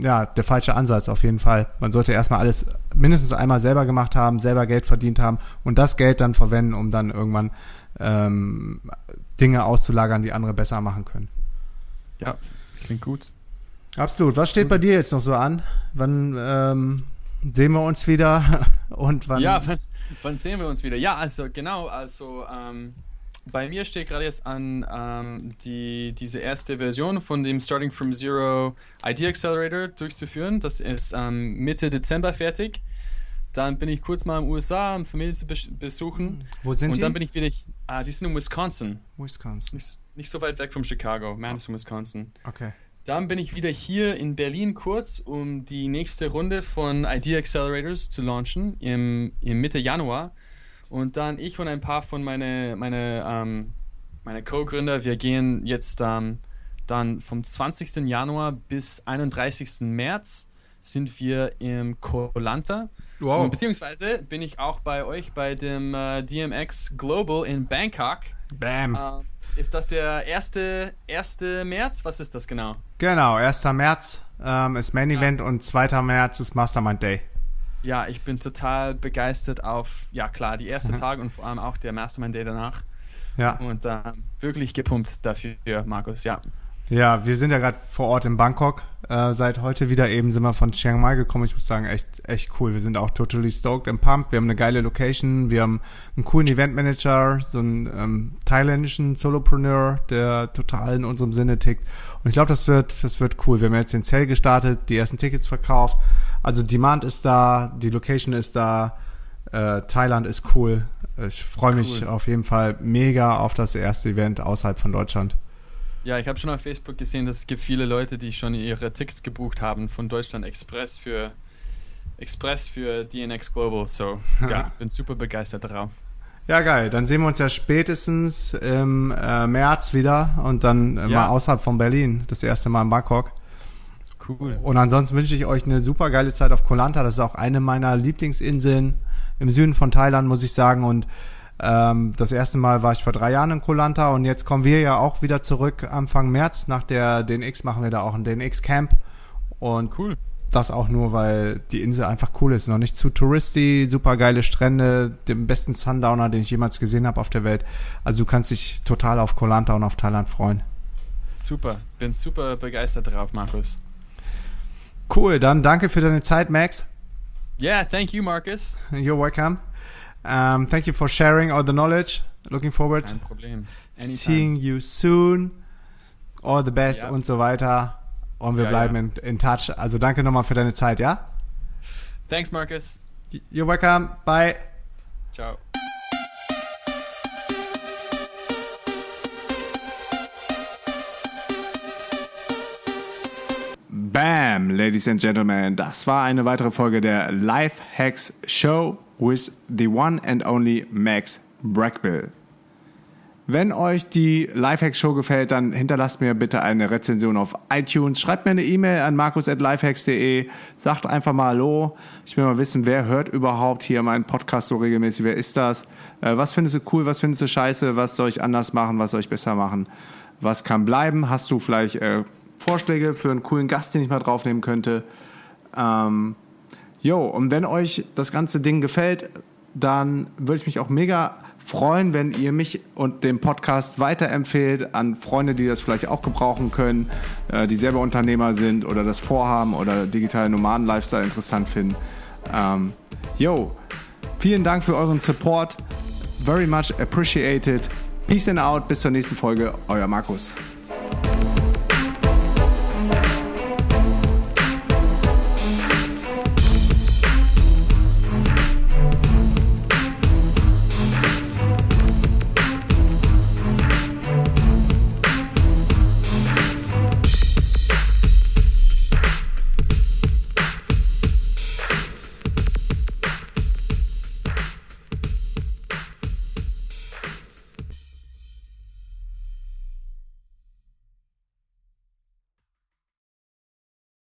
ja, der falsche Ansatz auf jeden Fall. Man sollte erstmal alles mindestens einmal selber gemacht haben, selber Geld verdient haben und das Geld dann verwenden, um dann irgendwann ähm, Dinge auszulagern, die andere besser machen können. Ja, klingt gut. Absolut. Was steht bei dir jetzt noch so an? Wann ähm, sehen wir uns wieder? Und wann? Ja, wann, wann, sehen wir uns wieder? Ja, also genau, also ähm, bei mir steht gerade jetzt an ähm, die, diese erste Version von dem Starting from Zero Idea Accelerator durchzuführen. Das ist ähm, Mitte Dezember fertig. Dann bin ich kurz mal in den USA, um Familie zu besuchen. Wo sind Und die? dann bin ich wieder, ah, die sind in Wisconsin. Wisconsin. Nicht, nicht so weit weg von Chicago, Madison, Wisconsin. Okay. Dann bin ich wieder hier in Berlin kurz, um die nächste Runde von Idea Accelerators zu launchen im, im Mitte Januar. Und dann ich und ein paar von meine, meine, ähm, meine Co-Gründer, wir gehen jetzt ähm, dann vom 20. Januar bis 31. März sind wir im Kolanta. Wow. Und, beziehungsweise bin ich auch bei euch bei dem äh, DMX Global in Bangkok. Bam. Äh, ist das der erste, erste März? Was ist das genau? Genau, 1. März ähm, ist Main Event ja. und 2. März ist Mastermind Day. Ja, ich bin total begeistert auf, ja klar, die ersten mhm. Tage und vor allem auch der Mastermind Day danach. Ja. Und äh, wirklich gepumpt dafür, Markus, ja. Ja, wir sind ja gerade vor Ort in Bangkok. Äh, seit heute wieder eben sind wir von Chiang Mai gekommen. Ich muss sagen, echt, echt cool. Wir sind auch totally stoked and pumped. Wir haben eine geile Location. Wir haben einen coolen Eventmanager, so einen ähm, thailändischen Solopreneur, der total in unserem Sinne tickt. Und ich glaube, das wird, das wird cool. Wir haben jetzt den Sale gestartet, die ersten Tickets verkauft. Also Demand ist da, die Location ist da, äh, Thailand ist cool. Ich freue mich cool. auf jeden Fall mega auf das erste Event außerhalb von Deutschland. Ja, ich habe schon auf Facebook gesehen, dass es gibt viele Leute, die schon ihre Tickets gebucht haben von Deutschland Express für Express für DNX Global. So, ja, bin super begeistert darauf. Ja, geil. Dann sehen wir uns ja spätestens im äh, März wieder und dann äh, ja. mal außerhalb von Berlin. Das erste Mal in Bangkok. Cool. Und ansonsten wünsche ich euch eine super geile Zeit auf Koh Lanta. Das ist auch eine meiner Lieblingsinseln im Süden von Thailand, muss ich sagen. Und ähm, das erste Mal war ich vor drei Jahren in Koh Lanta und jetzt kommen wir ja auch wieder zurück Anfang März. Nach der DNX machen wir da auch ein DNX-Camp. Und cool. Das auch nur, weil die Insel einfach cool ist. Noch nicht zu touristy, super geile Strände, den besten Sundowner, den ich jemals gesehen habe auf der Welt. Also du kannst dich total auf Koh Lanta und auf Thailand freuen. Super, bin super begeistert drauf, Markus. Cool, dann danke für deine Zeit, Max. Yeah, thank you, Marcus. You're welcome. Um, thank you for sharing all the knowledge. Looking forward. Kein Problem. Anytime. Seeing you soon. All the best ja. und so weiter. Und wir ja, bleiben ja. In, in touch. Also danke nochmal für deine Zeit, ja? Thanks, Marcus. You're welcome. Bye. Ciao. Bam, Ladies and Gentlemen, das war eine weitere Folge der Life Hacks Show with the one and only Max Brackbill. Wenn euch die Lifehacks Show gefällt, dann hinterlasst mir bitte eine Rezension auf iTunes. Schreibt mir eine E-Mail an markus.lifehacks.de. Sagt einfach mal Hallo. Ich will mal wissen, wer hört überhaupt hier meinen Podcast so regelmäßig? Wer ist das? Äh, was findest du cool? Was findest du scheiße? Was soll ich anders machen? Was soll ich besser machen? Was kann bleiben? Hast du vielleicht äh, Vorschläge für einen coolen Gast, den ich mal draufnehmen könnte? Ähm, jo, und wenn euch das ganze Ding gefällt, dann würde ich mich auch mega freuen, wenn ihr mich und den Podcast weiterempfehlt an Freunde, die das vielleicht auch gebrauchen können, äh, die selber Unternehmer sind oder das vorhaben oder digitale Nomaden-Lifestyle interessant finden. Ähm, yo, vielen Dank für euren Support. Very much appreciated. Peace and out. Bis zur nächsten Folge. Euer Markus.